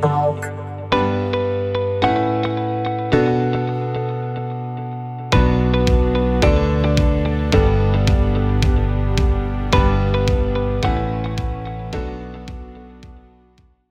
Talk.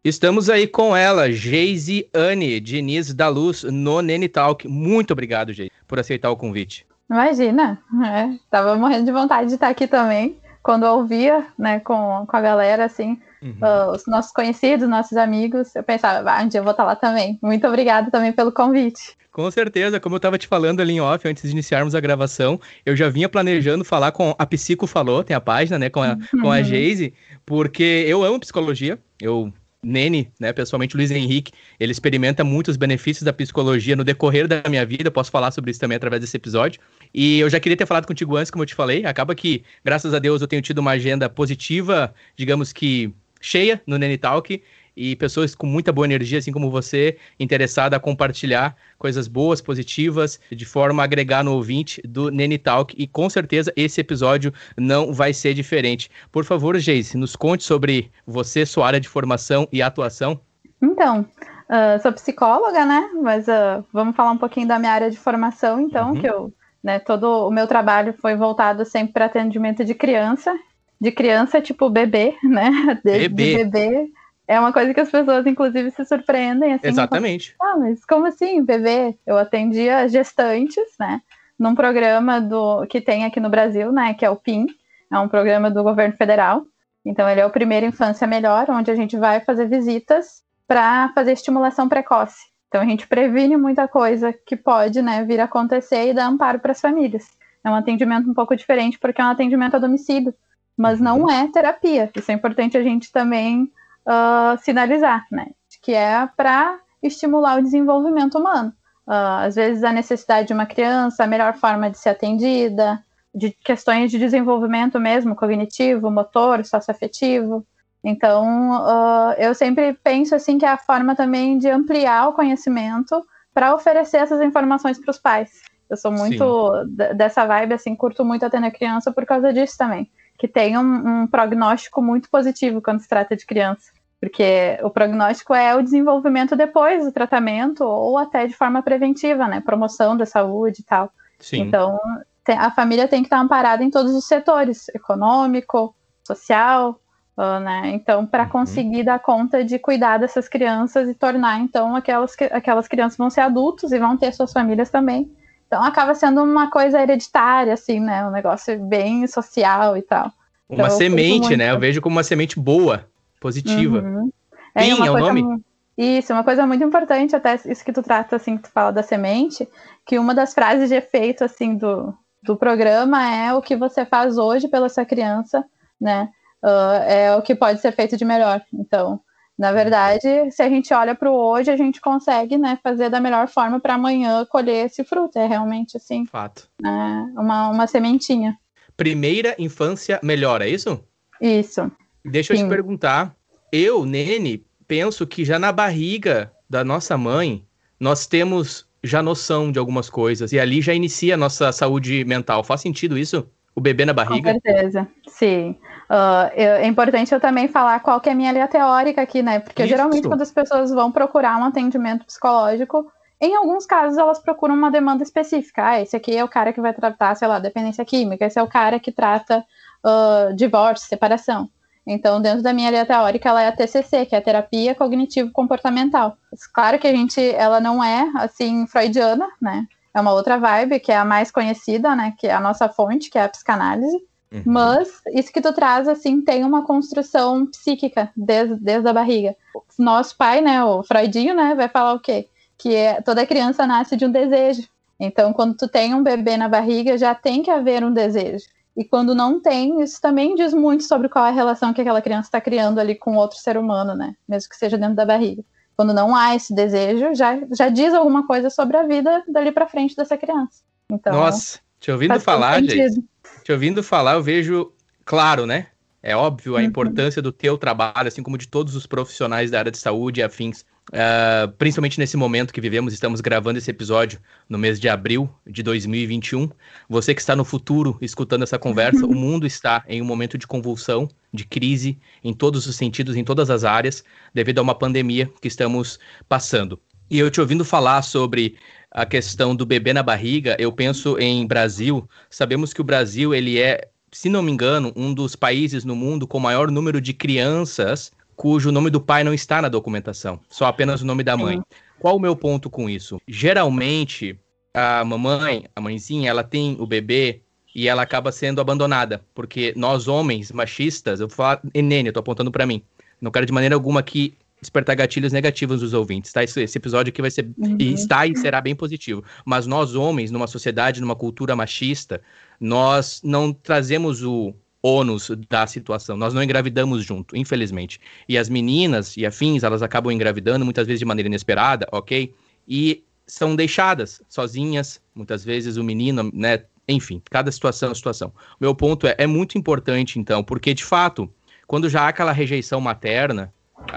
Estamos aí com ela, Geise Anne Diniz da Luz, no Nene Talk. Muito obrigado, Geise, por aceitar o convite. Imagina, é, tava morrendo de vontade de estar aqui também. Quando eu ouvia, né, com, com a galera, assim, uhum. uh, os nossos conhecidos, nossos amigos, eu pensava, ah, um dia eu vou estar lá também. Muito obrigada também pelo convite. Com certeza, como eu estava te falando ali em off, antes de iniciarmos a gravação, eu já vinha planejando falar com a Psico Falou, tem a página, né, com a, uhum. com a Geise, porque eu amo psicologia, eu Nene, né, pessoalmente Luiz Henrique, ele experimenta muitos benefícios da psicologia no decorrer da minha vida, posso falar sobre isso também através desse episódio. E eu já queria ter falado contigo antes, como eu te falei, acaba que, graças a Deus, eu tenho tido uma agenda positiva, digamos que cheia no Nene Talk, e pessoas com muita boa energia, assim como você, interessada a compartilhar coisas boas, positivas, de forma a agregar no ouvinte do Nene Talk. E com certeza esse episódio não vai ser diferente. Por favor, Geise, nos conte sobre você, sua área de formação e atuação. Então, uh, sou psicóloga, né? Mas uh, vamos falar um pouquinho da minha área de formação, então, uhum. que eu, né, todo o meu trabalho foi voltado sempre para atendimento de criança. De criança, tipo bebê, né? De, bebê. De bebê é uma coisa que as pessoas, inclusive, se surpreendem. Assim, Exatamente. ah, mas como assim, bebê? Eu atendia gestantes, né? Num programa do que tem aqui no Brasil, né? Que é o PIN. É um programa do governo federal. Então, ele é o primeiro Infância Melhor, onde a gente vai fazer visitas para fazer estimulação precoce. Então, a gente previne muita coisa que pode né, vir a acontecer e dar amparo para as famílias. É um atendimento um pouco diferente, porque é um atendimento a domicílio, mas não uhum. é terapia. Isso é importante a gente também uh, sinalizar, né? Que é para estimular o desenvolvimento humano. Uh, às vezes a necessidade de uma criança, a melhor forma de ser atendida, de questões de desenvolvimento mesmo, cognitivo, motor, socioafetivo. Então, uh, eu sempre penso assim que é a forma também de ampliar o conhecimento para oferecer essas informações para os pais. Eu sou muito dessa vibe, assim, curto muito atender criança por causa disso também. Que tem um, um prognóstico muito positivo quando se trata de criança porque o prognóstico é o desenvolvimento depois do tratamento ou até de forma preventiva, né? Promoção da saúde e tal. Sim. Então, a família tem que estar amparada em todos os setores, econômico, social, né? Então, para uhum. conseguir dar conta de cuidar dessas crianças e tornar, então, aquelas, aquelas crianças vão ser adultos e vão ter suas famílias também. Então, acaba sendo uma coisa hereditária, assim, né? Um negócio bem social e tal. Uma então, semente, né? Eu vejo como uma semente boa positiva. Uhum. É, Pin é o nome? Isso, uma coisa muito importante, até isso que tu trata, assim, que tu fala da semente, que uma das frases de efeito, assim, do, do programa é o que você faz hoje pela sua criança, né, uh, é o que pode ser feito de melhor. Então, na verdade, se a gente olha para o hoje, a gente consegue, né, fazer da melhor forma para amanhã colher esse fruto. É realmente assim. Fato. Né, uma, uma sementinha. Primeira infância melhor, é isso? Isso. Deixa Sim. eu te perguntar. Eu, Nene, penso que já na barriga da nossa mãe, nós temos já noção de algumas coisas. E ali já inicia a nossa saúde mental. Faz sentido isso? O bebê na barriga? Com certeza, sim. Uh, é importante eu também falar qual que é a minha linha teórica aqui, né? Porque isso. geralmente quando as pessoas vão procurar um atendimento psicológico, em alguns casos elas procuram uma demanda específica. Ah, esse aqui é o cara que vai tratar, sei lá, dependência química, esse é o cara que trata uh, divórcio, separação. Então, dentro da minha área teórica, ela é a TCC, que é a terapia cognitivo comportamental. Claro que a gente, ela não é assim freudiana, né? É uma outra vibe que é a mais conhecida, né? Que é a nossa fonte, que é a psicanálise. Uhum. Mas isso que tu traz, assim, tem uma construção psíquica desde, desde a barriga. Nosso pai, né, o Freudinho, né, vai falar o quê? Que é, toda criança nasce de um desejo. Então, quando tu tem um bebê na barriga, já tem que haver um desejo. E quando não tem, isso também diz muito sobre qual é a relação que aquela criança está criando ali com outro ser humano, né? Mesmo que seja dentro da barriga. Quando não há esse desejo, já, já diz alguma coisa sobre a vida dali para frente dessa criança. Então, Nossa, te ouvindo falar, gente, te ouvindo falar, eu vejo, claro, né? É óbvio a uhum. importância do teu trabalho, assim como de todos os profissionais da área de saúde e afins. Uh, principalmente nesse momento que vivemos, estamos gravando esse episódio no mês de abril de 2021. Você que está no futuro escutando essa conversa, o mundo está em um momento de convulsão, de crise, em todos os sentidos, em todas as áreas, devido a uma pandemia que estamos passando. E eu te ouvindo falar sobre a questão do bebê na barriga, eu penso em Brasil. Sabemos que o Brasil ele é se não me engano, um dos países no mundo com maior número de crianças cujo nome do pai não está na documentação, só apenas o nome da mãe. Qual o meu ponto com isso? Geralmente, a mamãe, a mãezinha, ela tem o bebê e ela acaba sendo abandonada, porque nós homens machistas, eu vou falar, Enene, eu tô apontando para mim. Não quero de maneira alguma que despertar gatilhos negativos nos ouvintes, tá? Esse, esse episódio aqui vai ser uhum. e está e será bem positivo. Mas nós homens, numa sociedade, numa cultura machista, nós não trazemos o ônus da situação. Nós não engravidamos junto, infelizmente. E as meninas e afins, elas acabam engravidando muitas vezes de maneira inesperada, ok? E são deixadas sozinhas, muitas vezes o menino, né? Enfim, cada situação é situação. Meu ponto é, é muito importante, então, porque de fato, quando já há aquela rejeição materna,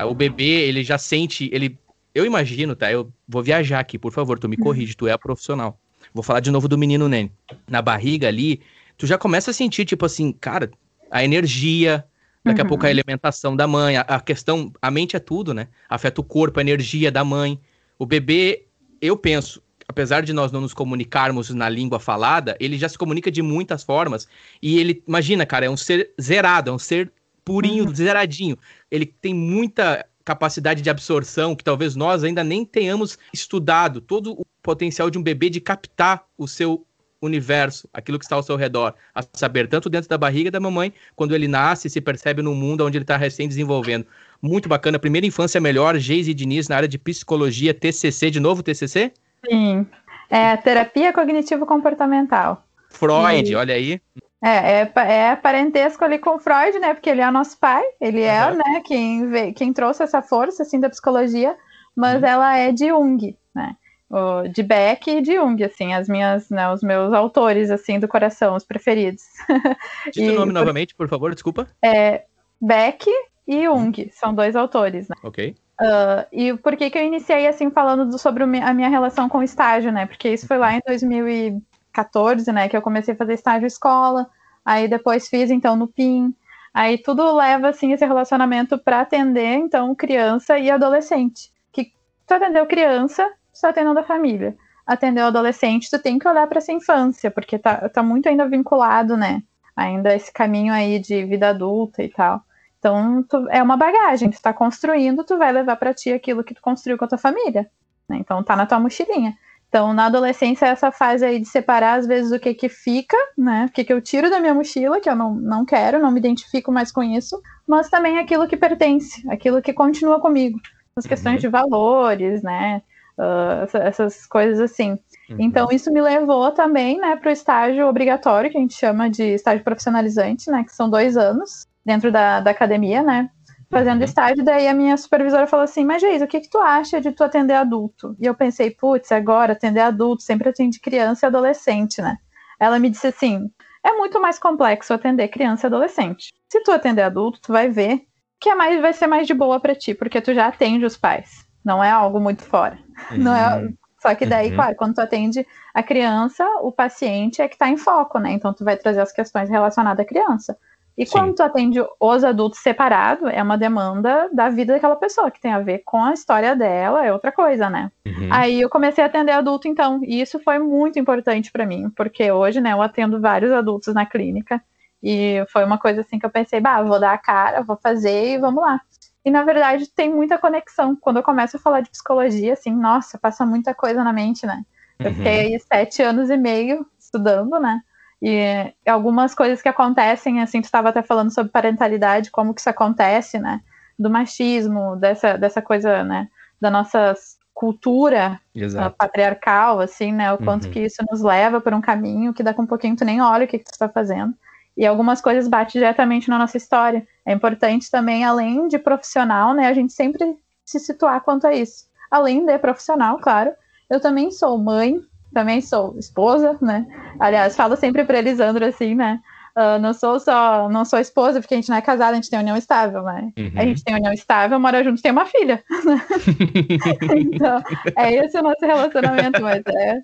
o bebê, ele já sente, ele. Eu imagino, tá? Eu vou viajar aqui, por favor, tu me corrige, tu é a profissional. Vou falar de novo do menino Nene. Na barriga ali, tu já começa a sentir, tipo assim, cara, a energia, daqui uhum. a pouco a alimentação da mãe, a, a, questão, a mente é tudo, né? Afeta o corpo, a energia da mãe. O bebê, eu penso, apesar de nós não nos comunicarmos na língua falada, ele já se comunica de muitas formas. E ele, imagina, cara, é um ser zerado, é um ser purinho, uhum. zeradinho. Ele tem muita capacidade de absorção que talvez nós ainda nem tenhamos estudado todo o potencial de um bebê de captar o seu universo, aquilo que está ao seu redor, a saber, tanto dentro da barriga da mamãe, quando ele nasce, se percebe no mundo onde ele está recém desenvolvendo. Muito bacana. Primeira infância melhor, Geise Diniz, na área de psicologia, TCC, de novo TCC? Sim, é terapia cognitivo-comportamental. Freud, e... olha aí. É, é, é parentesco ali com Freud, né? Porque ele é o nosso pai, ele é, uhum. né, quem, quem trouxe essa força, assim, da psicologia, mas uhum. ela é de Jung, né? O, de Beck e de Jung, assim, as minhas, né, os meus autores, assim, do coração, os preferidos. Diz o nome por, novamente, por favor, desculpa. É Beck e Jung, são dois autores, né? Ok. Uh, e por que que eu iniciei, assim, falando do, sobre a minha relação com o estágio, né? Porque isso foi lá em 2000 e 14, né, que eu comecei a fazer estágio escola, aí depois fiz então no PIN, aí tudo leva assim esse relacionamento para atender então criança e adolescente. Que tu atendeu criança, tu tá atendendo a família. Atendeu adolescente, tu tem que olhar para essa infância, porque tá, tá muito ainda vinculado, né? Ainda esse caminho aí de vida adulta e tal. Então, tu, é uma bagagem, tu tá construindo, tu vai levar para ti aquilo que tu construiu com a tua família. Né? Então, tá na tua mochilinha. Então, na adolescência, essa fase aí de separar, às vezes, o que que fica, né? O que que eu tiro da minha mochila, que eu não, não quero, não me identifico mais com isso, mas também aquilo que pertence, aquilo que continua comigo. As uhum. questões de valores, né? Uh, essas coisas assim. Uhum. Então, isso me levou também, né, para o estágio obrigatório, que a gente chama de estágio profissionalizante, né? Que são dois anos dentro da, da academia, né? Fazendo uhum. estágio, daí a minha supervisora falou assim, mas Geis, o que que tu acha de tu atender adulto? E eu pensei, putz, agora atender adulto, sempre atende criança e adolescente, né? Ela me disse assim, é muito mais complexo atender criança e adolescente. Se tu atender adulto, tu vai ver que é mais, vai ser mais de boa para ti, porque tu já atende os pais. Não é algo muito fora. Uhum. Não é, só que daí, uhum. claro, quando tu atende a criança, o paciente é que está em foco, né? Então tu vai trazer as questões relacionadas à criança. E Sim. quando tu atende os adultos separado, é uma demanda da vida daquela pessoa, que tem a ver com a história dela, é outra coisa, né? Uhum. Aí eu comecei a atender adulto, então, e isso foi muito importante para mim, porque hoje, né, eu atendo vários adultos na clínica, e foi uma coisa assim que eu pensei, bah, vou dar a cara, vou fazer e vamos lá. E na verdade tem muita conexão. Quando eu começo a falar de psicologia, assim, nossa, passa muita coisa na mente, né? Eu uhum. fiquei aí sete anos e meio estudando, né? E algumas coisas que acontecem, assim, tu estava até falando sobre parentalidade, como que isso acontece, né? Do machismo, dessa, dessa coisa, né? Da nossa cultura uh, patriarcal, assim, né? O quanto uhum. que isso nos leva por um caminho que daqui a um pouquinho tu nem olha o que, que tu está fazendo. E algumas coisas batem diretamente na nossa história. É importante também, além de profissional, né? A gente sempre se situar quanto a isso. Além de profissional, claro, eu também sou mãe, também sou esposa, né? Aliás, falo sempre para Elisandro assim, né? uh, não sou só, não sou esposa, porque a gente não é casada, a gente tem união estável, né? Uhum. A gente tem união estável, mora junto, tem uma filha. então, é esse o nosso relacionamento, mas é.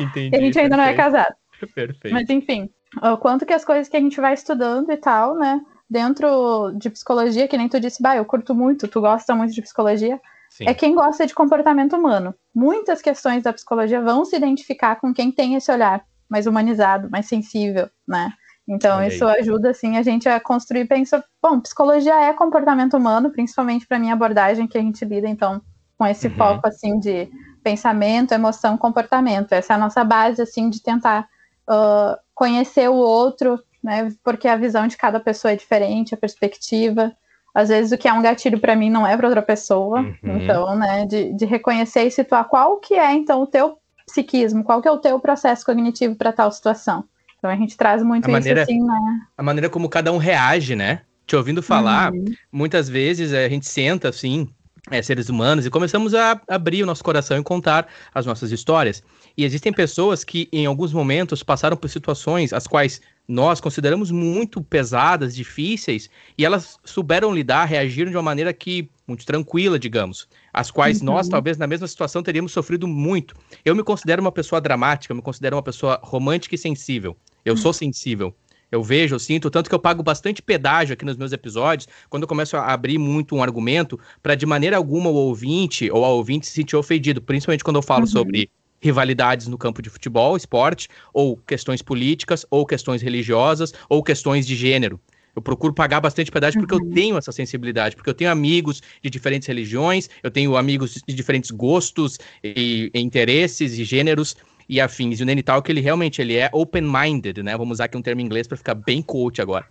Entendi, a gente ainda perfeito. não é casado. Perfeito. Mas enfim, o quanto que as coisas que a gente vai estudando e tal, né? Dentro de psicologia, que nem tu disse, bah, eu curto muito, tu gosta muito de psicologia. Sim. É quem gosta de comportamento humano. Muitas questões da psicologia vão se identificar com quem tem esse olhar mais humanizado, mais sensível, né? Então, isso ajuda, assim, a gente a construir, pensa, bom, psicologia é comportamento humano, principalmente para minha abordagem que a gente lida, então, com esse uhum. foco, assim, de pensamento, emoção, comportamento. Essa é a nossa base, assim, de tentar uh, conhecer o outro, né, porque a visão de cada pessoa é diferente, a perspectiva. Às vezes o que é um gatilho para mim não é para outra pessoa. Uhum. Então, né, de, de reconhecer e situar qual que é, então, o teu psiquismo, qual que é o teu processo cognitivo para tal situação. Então a gente traz muito a isso maneira, assim, né? A maneira como cada um reage, né? Te ouvindo falar, uhum. muitas vezes a gente senta assim, é, seres humanos, e começamos a abrir o nosso coração e contar as nossas histórias. E existem pessoas que, em alguns momentos, passaram por situações as quais nós consideramos muito pesadas, difíceis, e elas souberam lidar, reagiram de uma maneira que muito tranquila, digamos, as quais uhum. nós, talvez, na mesma situação, teríamos sofrido muito. Eu me considero uma pessoa dramática, eu me considero uma pessoa romântica e sensível. Eu sou sensível. Eu vejo, eu sinto, tanto que eu pago bastante pedágio aqui nos meus episódios, quando eu começo a abrir muito um argumento, para de maneira alguma o ouvinte ou a ouvinte se sentir ofendido, principalmente quando eu falo uhum. sobre rivalidades no campo de futebol, esporte, ou questões políticas, ou questões religiosas, ou questões de gênero. Eu procuro pagar bastante pedágio porque uhum. eu tenho essa sensibilidade, porque eu tenho amigos de diferentes religiões, eu tenho amigos de diferentes gostos e, e interesses e gêneros e afins. E o Nene que ele realmente ele é open-minded, né? Vamos usar aqui um termo em inglês para ficar bem coach agora.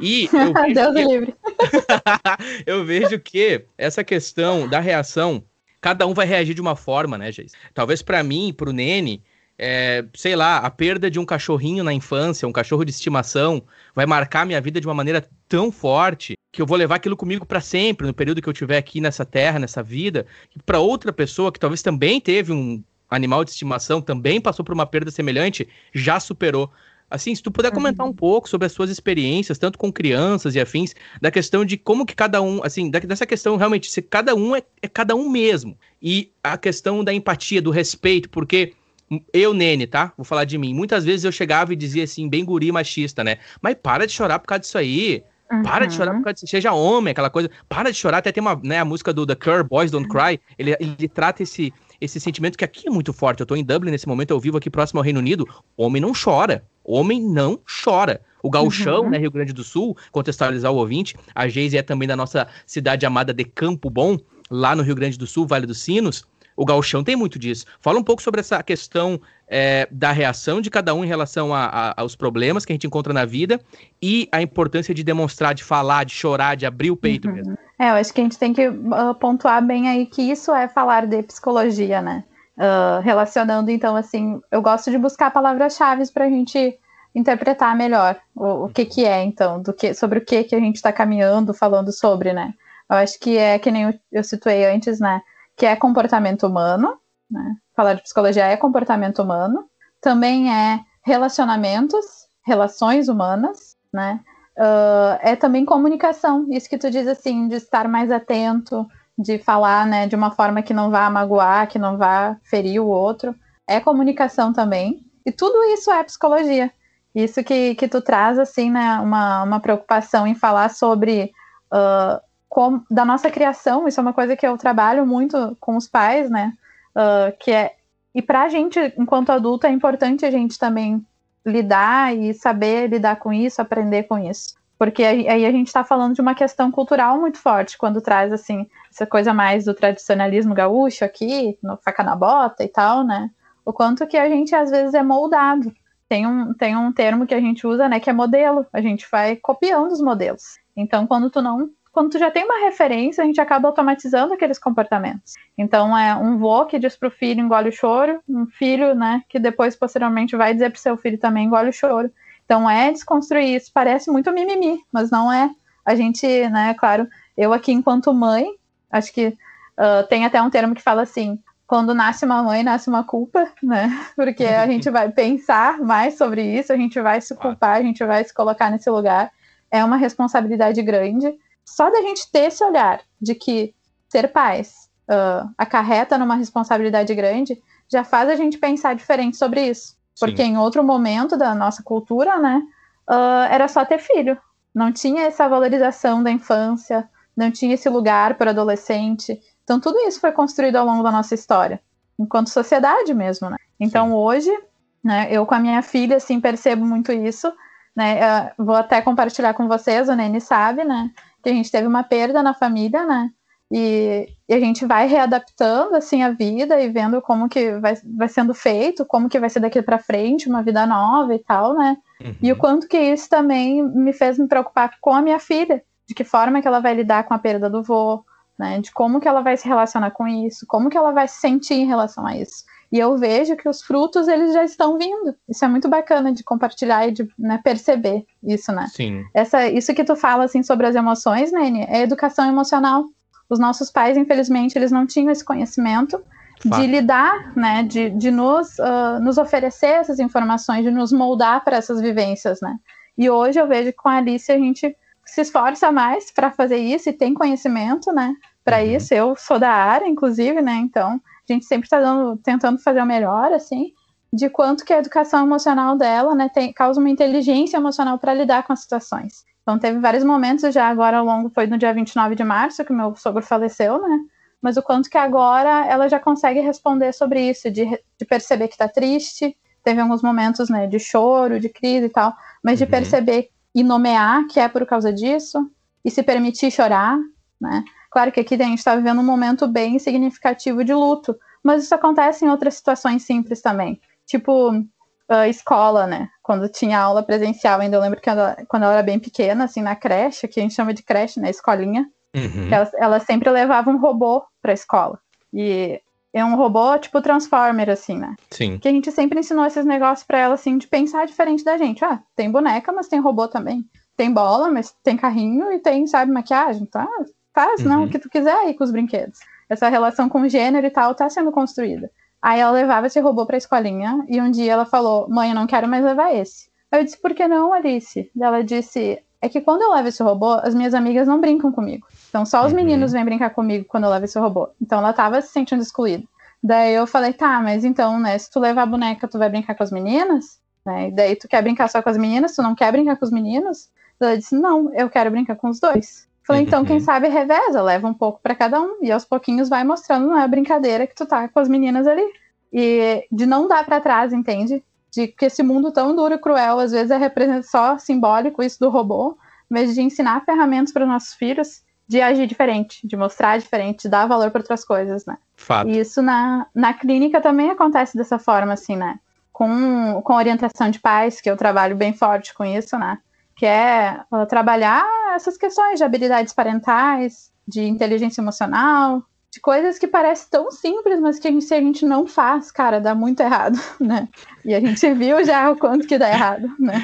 E eu vejo Deus que... livre. eu vejo que essa questão da reação, cada um vai reagir de uma forma, né, Geis? Talvez para mim, para o Nene, é, sei lá, a perda de um cachorrinho na infância, um cachorro de estimação, vai marcar minha vida de uma maneira tão forte que eu vou levar aquilo comigo para sempre, no período que eu tiver aqui nessa terra, nessa vida. E para outra pessoa que talvez também teve um animal de estimação, também passou por uma perda semelhante, já superou. Assim, se tu puder comentar uhum. um pouco sobre as suas experiências, tanto com crianças e afins, da questão de como que cada um, assim, dessa questão realmente, se cada um é, é cada um mesmo. E a questão da empatia, do respeito, porque eu, Nene, tá? Vou falar de mim. Muitas vezes eu chegava e dizia assim, bem guri machista, né? Mas para de chorar por causa disso aí. Uhum. Para de chorar por causa disso. Seja homem, aquela coisa. Para de chorar. Até tem uma, né, a música do The Cure, Boys Don't Cry. Ele, ele trata esse, esse sentimento que aqui é muito forte. Eu tô em Dublin nesse momento, eu vivo aqui próximo ao Reino Unido. Homem não chora. Homem não chora. O Gauchão, uhum. né, Rio Grande do Sul, contextualizar o ouvinte. A Geise é também da nossa cidade amada de Campo Bom, lá no Rio Grande do Sul, Vale dos Sinos. O Gauchão tem muito disso. Fala um pouco sobre essa questão é, da reação de cada um em relação a, a, aos problemas que a gente encontra na vida e a importância de demonstrar, de falar, de chorar, de abrir o peito uhum. mesmo. É, eu acho que a gente tem que uh, pontuar bem aí que isso é falar de psicologia, né? Uh, relacionando, então, assim, eu gosto de buscar palavras-chave para a gente interpretar melhor o, o, que que é, então, do que, sobre o que que a gente está caminhando, falando sobre, né? Eu acho que é que nem eu, eu situei antes, né? Que é comportamento humano, né? Falar de psicologia é comportamento humano, também é relacionamentos, relações humanas, né? Uh, é também comunicação, isso que tu diz assim, de estar mais atento, de falar, né, de uma forma que não vá magoar, que não vá ferir o outro, é comunicação também, e tudo isso é psicologia. Isso que, que tu traz, assim, né, uma, uma preocupação em falar sobre uh, como, da nossa criação, isso é uma coisa que eu trabalho muito com os pais, né? Uh, que é e para a gente, enquanto adulto, é importante a gente também lidar e saber lidar com isso, aprender com isso. Porque aí a gente está falando de uma questão cultural muito forte, quando traz, assim, essa coisa mais do tradicionalismo gaúcho aqui, no faca na bota e tal, né? O quanto que a gente, às vezes, é moldado. Tem um, tem um termo que a gente usa, né, que é modelo. A gente vai copiando os modelos. Então, quando tu não quando tu já tem uma referência, a gente acaba automatizando aqueles comportamentos. Então, é um vô que diz pro filho engole o choro, um filho, né, que depois, posteriormente, vai dizer pro seu filho também engole o choro. Então, é desconstruir isso. Parece muito mimimi, mas não é. A gente, né, claro, eu aqui enquanto mãe, acho que uh, tem até um termo que fala assim, quando nasce uma mãe, nasce uma culpa, né? Porque a gente vai pensar mais sobre isso, a gente vai se culpar, a gente vai se colocar nesse lugar. É uma responsabilidade grande. Só da gente ter esse olhar de que ser pais uh, acarreta numa responsabilidade grande, já faz a gente pensar diferente sobre isso. Porque Sim. em outro momento da nossa cultura, né, uh, era só ter filho. Não tinha essa valorização da infância, não tinha esse lugar para adolescente. Então, tudo isso foi construído ao longo da nossa história, enquanto sociedade mesmo, né? Então, Sim. hoje, né, eu com a minha filha, assim, percebo muito isso, né? Eu vou até compartilhar com vocês, o Nene sabe, né? Que a gente teve uma perda na família, né? E, e, a gente vai readaptando, assim, a vida e vendo como que vai, vai sendo feito, como que vai ser daqui para frente, uma vida nova e tal, né? Uhum. E o quanto que isso também me fez me preocupar com a minha filha, de que forma que ela vai lidar com a perda do vô, né? De como que ela vai se relacionar com isso, como que ela vai se sentir em relação a isso. E eu vejo que os frutos eles já estão vindo. Isso é muito bacana de compartilhar e de né, perceber isso, né? Sim. Essa, isso que tu fala assim sobre as emoções, Nene, é educação emocional. Os nossos pais, infelizmente, eles não tinham esse conhecimento Fato. de lidar, né? De, de nos, uh, nos oferecer essas informações, de nos moldar para essas vivências, né? E hoje eu vejo que com a Alice a gente se esforça mais para fazer isso e tem conhecimento, né? Para uhum. isso, eu sou da área, inclusive, né? Então, a gente sempre está tentando fazer o melhor, assim, de quanto que a educação emocional dela, né, tem, causa uma inteligência emocional para lidar com as situações. Então, teve vários momentos, já agora ao longo, foi no dia 29 de março que meu sogro faleceu, né? Mas o quanto que agora ela já consegue responder sobre isso, de, de perceber que está triste, teve alguns momentos, né, de choro, de crise e tal, mas de uhum. perceber e nomear que é por causa disso e se permitir chorar, né? Claro que aqui a gente está vivendo um momento bem significativo de luto, mas isso acontece em outras situações simples também, tipo uh, escola, né? Quando tinha aula presencial, ainda eu lembro que ela, quando ela era bem pequena, assim, na creche, que a gente chama de creche, né? Escolinha, uhum. ela, ela sempre levava um robô para a escola. E é um robô tipo Transformer, assim, né? Sim. Que a gente sempre ensinou esses negócios para ela, assim, de pensar diferente da gente. Ah, tem boneca, mas tem robô também. Tem bola, mas tem carrinho e tem, sabe, maquiagem. Tá? Faz, uhum. não, o que tu quiser aí com os brinquedos. Essa relação com o gênero e tal tá sendo construída. Aí ela levava esse robô pra escolinha e um dia ela falou: Mãe, eu não quero mais levar esse. Aí eu disse: Por que não, Alice? Ela disse: É que quando eu levo esse robô, as minhas amigas não brincam comigo. Então só os uhum. meninos vêm brincar comigo quando eu levo esse robô. Então ela tava se sentindo excluída. Daí eu falei, tá, mas então, né, se tu levar a boneca, tu vai brincar com as meninas? Né? E daí tu quer brincar só com as meninas, tu não quer brincar com os meninos? Ela disse, não, eu quero brincar com os dois. Falei, então, uhum. quem sabe reveza, leva um pouco para cada um, e aos pouquinhos vai mostrando, não é brincadeira que tu tá com as meninas ali. E de não dar para trás, entende? De que esse mundo tão duro e cruel, às vezes é só simbólico isso do robô, mas de ensinar ferramentas para nossos filhos de agir diferente, de mostrar diferente, de dar valor para outras coisas, né? Fato. E isso na, na clínica também acontece dessa forma, assim, né? Com, com orientação de pais, que eu trabalho bem forte com isso, né? Que é uh, trabalhar essas questões de habilidades parentais, de inteligência emocional, de coisas que parecem tão simples, mas que a gente, se a gente não faz, cara, dá muito errado, né? E a gente viu já o quanto que dá errado, né?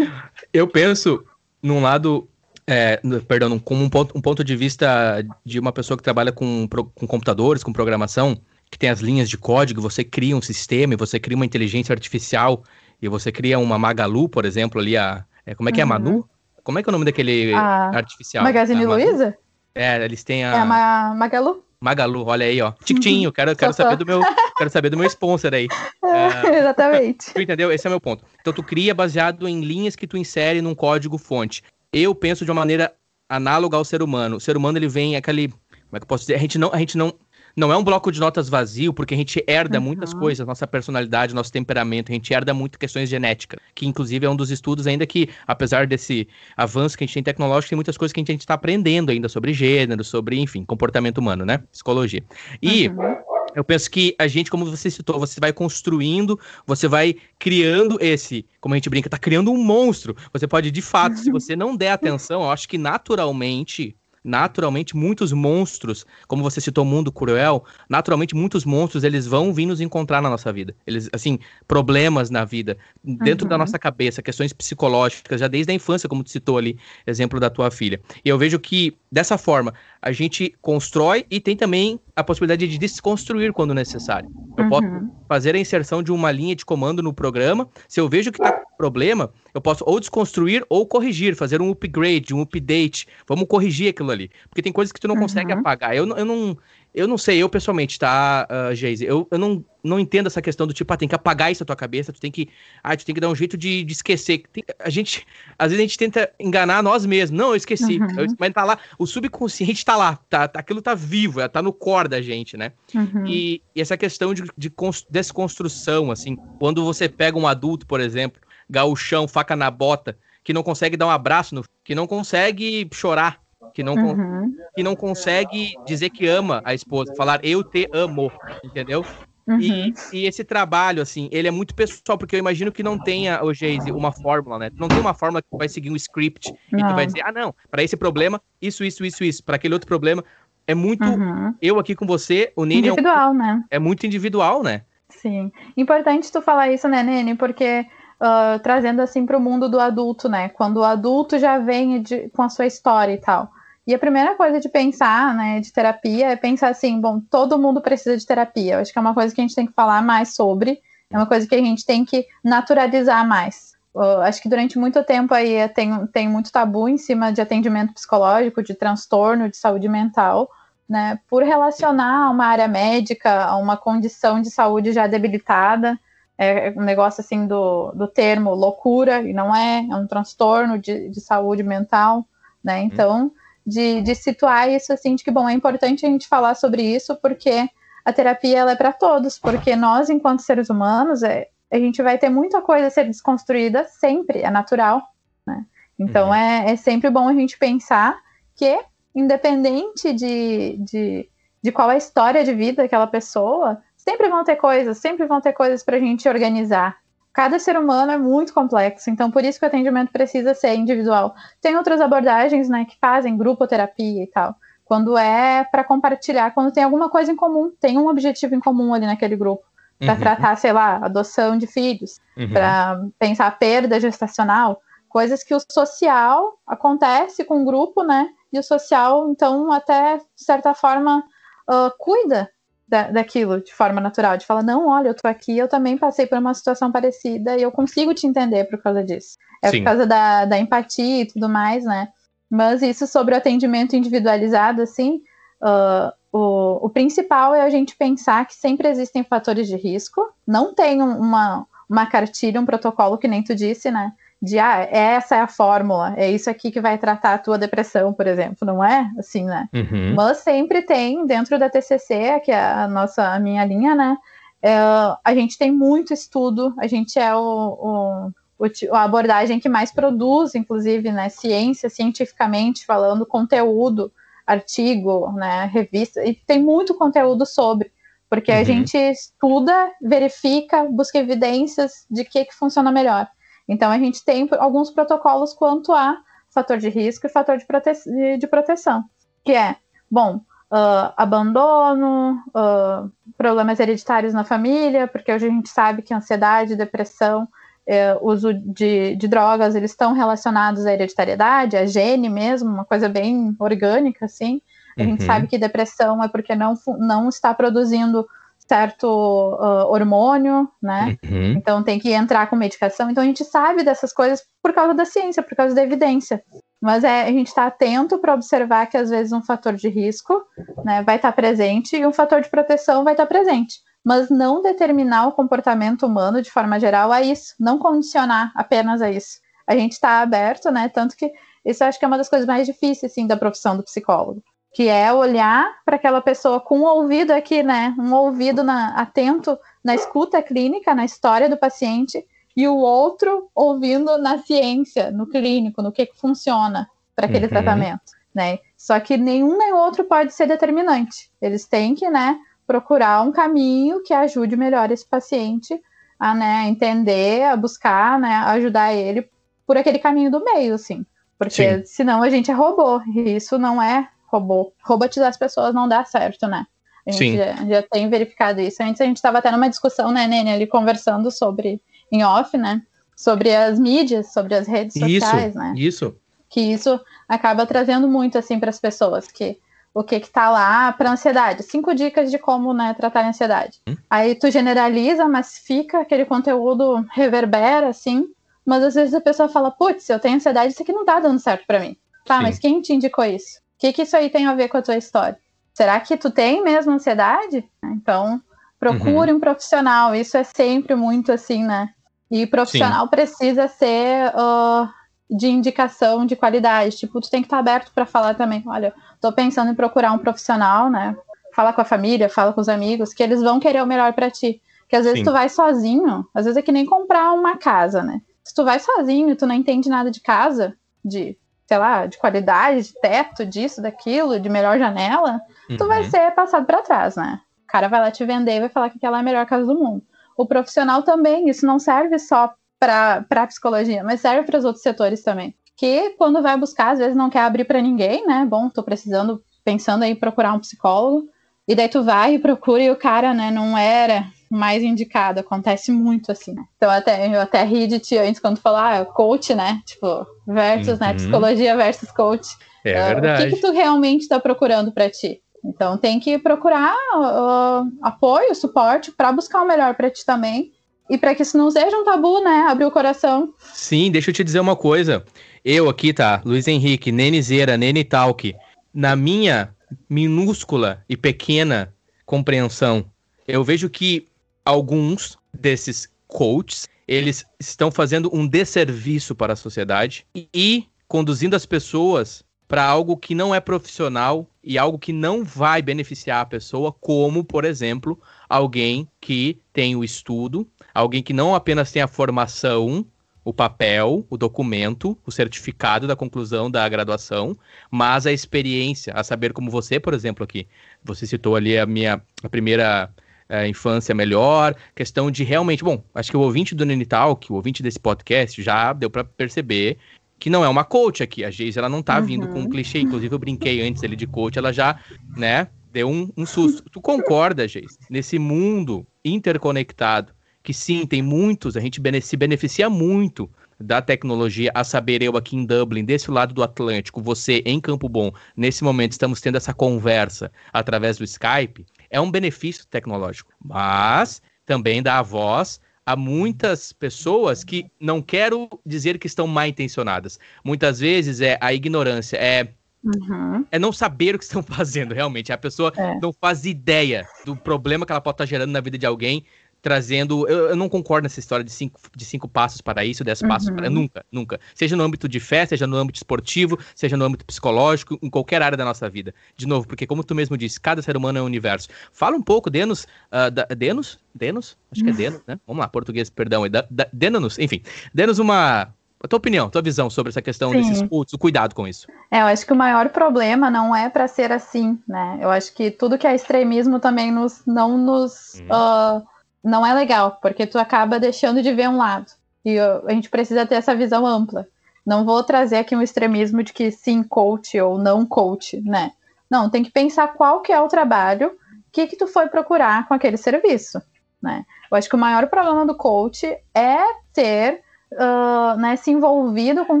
Eu penso num lado é, perdão, como um ponto, um ponto de vista de uma pessoa que trabalha com, com computadores, com programação, que tem as linhas de código, você cria um sistema e você cria uma inteligência artificial e você cria uma Magalu, por exemplo, ali a. É, como é que é a Manu? Uhum. Como é que é o nome daquele a artificial? Magazine Luiza? É, eles têm a. É a Ma Magalu? Magalu, olha aí, ó. Tictinho, quero, quero saber do meu, quero saber do meu sponsor aí. É, exatamente. Tu entendeu? Esse é o meu ponto. Então tu cria baseado em linhas que tu insere num código fonte eu penso de uma maneira análoga ao ser humano. O ser humano ele vem aquele, como é que eu posso dizer? A gente não, a gente não não é um bloco de notas vazio, porque a gente herda uhum. muitas coisas, nossa personalidade, nosso temperamento, a gente herda muito questões genéticas, que inclusive é um dos estudos ainda que, apesar desse avanço que a gente tem tecnológico, tem muitas coisas que a gente está aprendendo ainda sobre gênero, sobre, enfim, comportamento humano, né? Psicologia. E uhum. Eu penso que a gente, como você citou, você vai construindo, você vai criando esse, como a gente brinca, tá criando um monstro. Você pode, de fato, se você não der atenção, eu acho que naturalmente naturalmente muitos monstros, como você citou Mundo Cruel, naturalmente muitos monstros eles vão vir nos encontrar na nossa vida. Eles assim, problemas na vida, dentro uhum. da nossa cabeça, questões psicológicas, já desde a infância, como tu citou ali, exemplo da tua filha. E eu vejo que dessa forma a gente constrói e tem também a possibilidade de desconstruir quando necessário. Eu posso uhum. fazer a inserção de uma linha de comando no programa. Se eu vejo que está problema, eu posso ou desconstruir ou corrigir, fazer um upgrade, um update. Vamos corrigir aquilo ali. Porque tem coisas que tu não uhum. consegue apagar. Eu, eu, não, eu não sei, eu pessoalmente, tá, uh, Geise? Eu, eu não, não entendo essa questão do tipo, ah, tem que apagar isso da tua cabeça, tu tem que. Ah, tu tem que dar um jeito de, de esquecer. Tem, a gente, às vezes a gente tenta enganar nós mesmos. Não, eu esqueci. Uhum. Eu, mas tá lá, o subconsciente tá lá, tá, tá, aquilo tá vivo, tá no core da gente, né? Uhum. E, e, essa questão de, de desconstrução, assim, quando você pega um adulto, por exemplo, gauchão, faca na bota, que não consegue dar um abraço, no, que não consegue chorar que não, uhum. que não consegue dizer que ama a esposa, falar eu te amo, entendeu? Uhum. E, e, esse trabalho, assim, ele é muito pessoal, porque eu imagino que não tenha, o Geise, uma fórmula, né? Não tem uma fórmula que vai seguir um script não. e que vai dizer, ah, não, para esse problema, isso, isso, isso, isso, para aquele outro problema. É muito. Uhum. Eu aqui com você, o Nene. Individual, é um, né? É muito individual, né? Sim. Importante tu falar isso, né, Nene? Porque uh, trazendo assim para o mundo do adulto, né? Quando o adulto já vem de, com a sua história e tal. E a primeira coisa de pensar, né, de terapia, é pensar assim, bom, todo mundo precisa de terapia. Eu acho que é uma coisa que a gente tem que falar mais sobre, é uma coisa que a gente tem que naturalizar mais. Eu acho que durante muito tempo aí tem, tem muito tabu em cima de atendimento psicológico, de transtorno, de saúde mental, né, por relacionar uma área médica, a uma condição de saúde já debilitada, é um negócio assim do, do termo loucura, e não é, é um transtorno de, de saúde mental, né, então de, de situar isso assim, de que, bom, é importante a gente falar sobre isso, porque a terapia ela é para todos, porque nós, enquanto seres humanos, é, a gente vai ter muita coisa a ser desconstruída sempre, é natural, né? Então uhum. é, é sempre bom a gente pensar que, independente de, de, de qual é a história de vida daquela pessoa, sempre vão ter coisas, sempre vão ter coisas para a gente organizar, cada ser humano é muito complexo, então por isso que o atendimento precisa ser individual. Tem outras abordagens, né, que fazem grupoterapia e tal, quando é para compartilhar, quando tem alguma coisa em comum, tem um objetivo em comum ali naquele grupo, para uhum. tratar, sei lá, adoção de filhos, uhum. para pensar perda gestacional, coisas que o social acontece com o grupo, né, e o social, então, até, de certa forma, uh, cuida da, daquilo de forma natural, de falar, não, olha, eu tô aqui, eu também passei por uma situação parecida e eu consigo te entender por causa disso. É Sim. por causa da, da empatia e tudo mais, né? Mas isso sobre o atendimento individualizado, assim, uh, o, o principal é a gente pensar que sempre existem fatores de risco, não tem uma, uma cartilha, um protocolo que nem tu disse, né? De ah, essa é a fórmula, é isso aqui que vai tratar a tua depressão, por exemplo, não é assim, né? Uhum. Mas sempre tem dentro da TCC, que é a nossa a minha linha, né? É, a gente tem muito estudo, a gente é o, o, o, a abordagem que mais produz, inclusive, né, ciência, cientificamente falando, conteúdo, artigo, né, revista, e tem muito conteúdo sobre, porque uhum. a gente estuda, verifica, busca evidências de que que funciona melhor. Então, a gente tem alguns protocolos quanto a fator de risco e fator de, prote de proteção, que é, bom, uh, abandono, uh, problemas hereditários na família, porque hoje a gente sabe que ansiedade, depressão, eh, uso de, de, drogas, eles estão relacionados à hereditariedade, à gene mesmo, uma coisa bem orgânica, assim. A uhum. gente sabe que depressão é porque não, não está produzindo certo uh, hormônio, né? Uhum. Então tem que entrar com medicação. Então a gente sabe dessas coisas por causa da ciência, por causa da evidência. Mas é, a gente está atento para observar que às vezes um fator de risco né, vai estar tá presente e um fator de proteção vai estar tá presente. Mas não determinar o comportamento humano de forma geral a isso, não condicionar apenas a isso. A gente está aberto, né? Tanto que isso eu acho que é uma das coisas mais difíceis assim, da profissão do psicólogo que é olhar para aquela pessoa com um ouvido aqui, né, um ouvido na, atento na escuta clínica, na história do paciente, e o outro ouvindo na ciência, no clínico, no que, que funciona para aquele uhum. tratamento, né? Só que nenhum nem outro pode ser determinante. Eles têm que, né, procurar um caminho que ajude melhor esse paciente a, né, entender, a buscar, né, ajudar ele por aquele caminho do meio, assim. Porque Sim. senão a gente é robô, e isso não é robô. Robotizar as pessoas não dá certo, né? A gente já, já, tem verificado isso. Antes a gente estava tendo uma discussão, né, Nene, ali conversando sobre, em off, né? Sobre as mídias, sobre as redes sociais, isso, né? Isso. Que isso acaba trazendo muito, assim, para as pessoas, que o que que tá lá para ansiedade. Cinco dicas de como, né, tratar a ansiedade. Hum? Aí tu generaliza, massifica, aquele conteúdo reverbera, assim, mas às vezes a pessoa fala, putz, eu tenho ansiedade, isso aqui não tá dando certo para mim. Tá, Sim. mas quem te indicou isso? O que que isso aí tem a ver com a tua história? Será que tu tem mesmo ansiedade? Então, procure uhum. um profissional, isso é sempre muito assim, né? E profissional Sim. precisa ser uh, de indicação de qualidade. Tipo, tu tem que estar aberto para falar também. Olha, tô pensando em procurar um profissional, né? Fala com a família, fala com os amigos, que eles vão querer o melhor para ti. Porque às vezes Sim. tu vai sozinho, às vezes é que nem comprar uma casa, né? Se tu vai sozinho e tu não entende nada de casa, de, sei lá, de qualidade, de teto, disso, daquilo, de melhor janela, uhum. tu vai uhum. ser passado para trás, né? O cara vai lá te vender e vai falar que aquela é a melhor casa do mundo. O profissional também, isso não serve só para a psicologia, mas serve para os outros setores também. Que quando vai buscar, às vezes não quer abrir para ninguém, né? Bom, tô precisando, pensando em procurar um psicólogo. E daí tu vai e procura e o cara, né, não era mais indicado. Acontece muito assim. Né? Então até, eu até ri de ti antes quando falar ah, coach, né? Tipo, versus, né, uhum. né? Psicologia versus coach. É uh, verdade. O que, que tu realmente está procurando para ti? Então tem que procurar uh, apoio, suporte para buscar o melhor para ti também e para que isso não seja um tabu, né? Abrir o coração. Sim, deixa eu te dizer uma coisa. Eu aqui, tá? Luiz Henrique, Nenizeira, Nene Talk. Na minha minúscula e pequena compreensão, eu vejo que alguns desses coaches, eles estão fazendo um desserviço para a sociedade e conduzindo as pessoas para algo que não é profissional e algo que não vai beneficiar a pessoa, como, por exemplo, alguém que tem o estudo, alguém que não apenas tem a formação, o papel, o documento, o certificado da conclusão da graduação, mas a experiência, a saber como você, por exemplo, aqui, você citou ali a minha a primeira é, infância melhor, questão de realmente, bom, acho que o ouvinte do Nenitalk, o ouvinte desse podcast, já deu para perceber que não é uma coach aqui. A Geise, ela não tá uhum. vindo com um clichê. Inclusive, eu brinquei antes ele de coach, ela já, né, deu um, um susto. Tu concorda, Geise? Nesse mundo interconectado, que sim, tem muitos, a gente se beneficia muito da tecnologia, a saber, eu aqui em Dublin, desse lado do Atlântico, você em Campo Bom, nesse momento estamos tendo essa conversa através do Skype, é um benefício tecnológico, mas também dá a voz a muitas pessoas que não quero dizer que estão mal intencionadas. Muitas vezes é a ignorância, é Uhum. É não saber o que estão fazendo, realmente. A pessoa é. não faz ideia do problema que ela pode estar gerando na vida de alguém trazendo. Eu, eu, não concordo nessa história de cinco, de cinco passos para isso, dez uhum. passos para. Uhum. Nunca, nunca. Seja no âmbito de fé, seja no âmbito esportivo, seja no âmbito psicológico, em qualquer área da nossa vida. De novo, porque como tu mesmo disse, cada ser humano é um universo. Fala um pouco, Denos. Uh, da, Denos? Denos? Acho que é Denos, né? Vamos lá, português, perdão. Denos, enfim. Denos uma. A tua opinião, tua visão sobre essa questão Sim. desses cultos, o cuidado com isso. É, eu acho que o maior problema não é para ser assim, né? Eu acho que tudo que é extremismo também nos, não nos. Uh, não é legal, porque tu acaba deixando de ver um lado. E a gente precisa ter essa visão ampla. Não vou trazer aqui um extremismo de que sim, coach ou não coach, né? Não, tem que pensar qual que é o trabalho, o que que tu foi procurar com aquele serviço, né? Eu acho que o maior problema do coach é ter uh, né, se envolvido com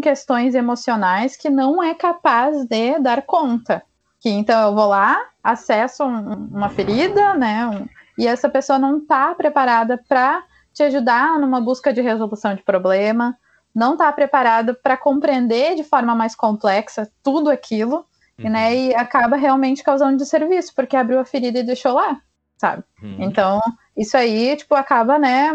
questões emocionais que não é capaz de dar conta. Que então eu vou lá, acesso um, uma ferida, né? Um, e essa pessoa não está preparada para te ajudar numa busca de resolução de problema, não está preparada para compreender de forma mais complexa tudo aquilo, uhum. né, e acaba realmente causando desserviço, porque abriu a ferida e deixou lá, sabe? Uhum. Então, isso aí, tipo, acaba, né,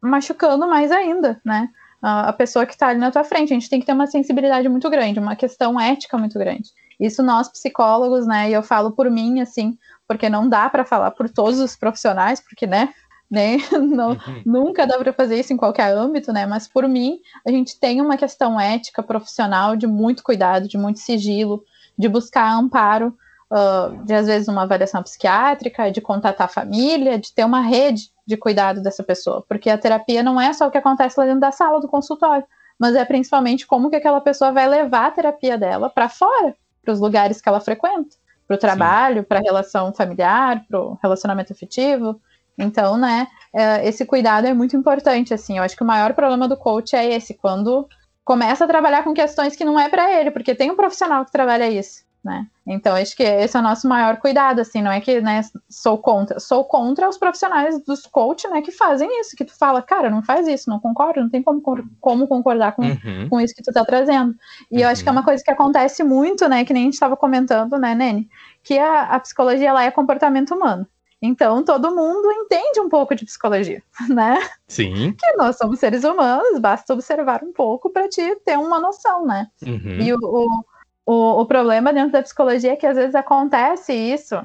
machucando mais ainda, né? A pessoa que está ali na tua frente. A gente tem que ter uma sensibilidade muito grande, uma questão ética muito grande. Isso nós psicólogos, né, e eu falo por mim, assim, porque não dá para falar por todos os profissionais, porque, né, nem, não, uhum. nunca dá para fazer isso em qualquer âmbito, né? Mas por mim, a gente tem uma questão ética, profissional, de muito cuidado, de muito sigilo, de buscar amparo, uh, de às vezes uma avaliação psiquiátrica, de contatar a família, de ter uma rede de cuidado dessa pessoa, porque a terapia não é só o que acontece lá dentro da sala do consultório, mas é principalmente como que aquela pessoa vai levar a terapia dela para fora, para os lugares que ela frequenta para o trabalho, para a relação familiar, para o relacionamento afetivo. Então, né, é, esse cuidado é muito importante, assim. Eu acho que o maior problema do coach é esse, quando começa a trabalhar com questões que não é para ele, porque tem um profissional que trabalha isso. Né? Então, acho que esse é o nosso maior cuidado, assim, não é que, né, sou contra, sou contra os profissionais dos coach, né, que fazem isso, que tu fala, cara, não faz isso, não concordo, não tem como, como concordar com, uhum. com isso que tu tá trazendo. E uhum. eu acho que é uma uhum. coisa que acontece muito, né, que nem a gente estava comentando, né, Nene, que a, a psicologia, ela é comportamento humano. Então, todo mundo entende um pouco de psicologia, né? Sim. Que nós somos seres humanos, basta observar um pouco para te ter uma noção, né? Uhum. E o, o o, o problema dentro da psicologia é que às vezes acontece isso,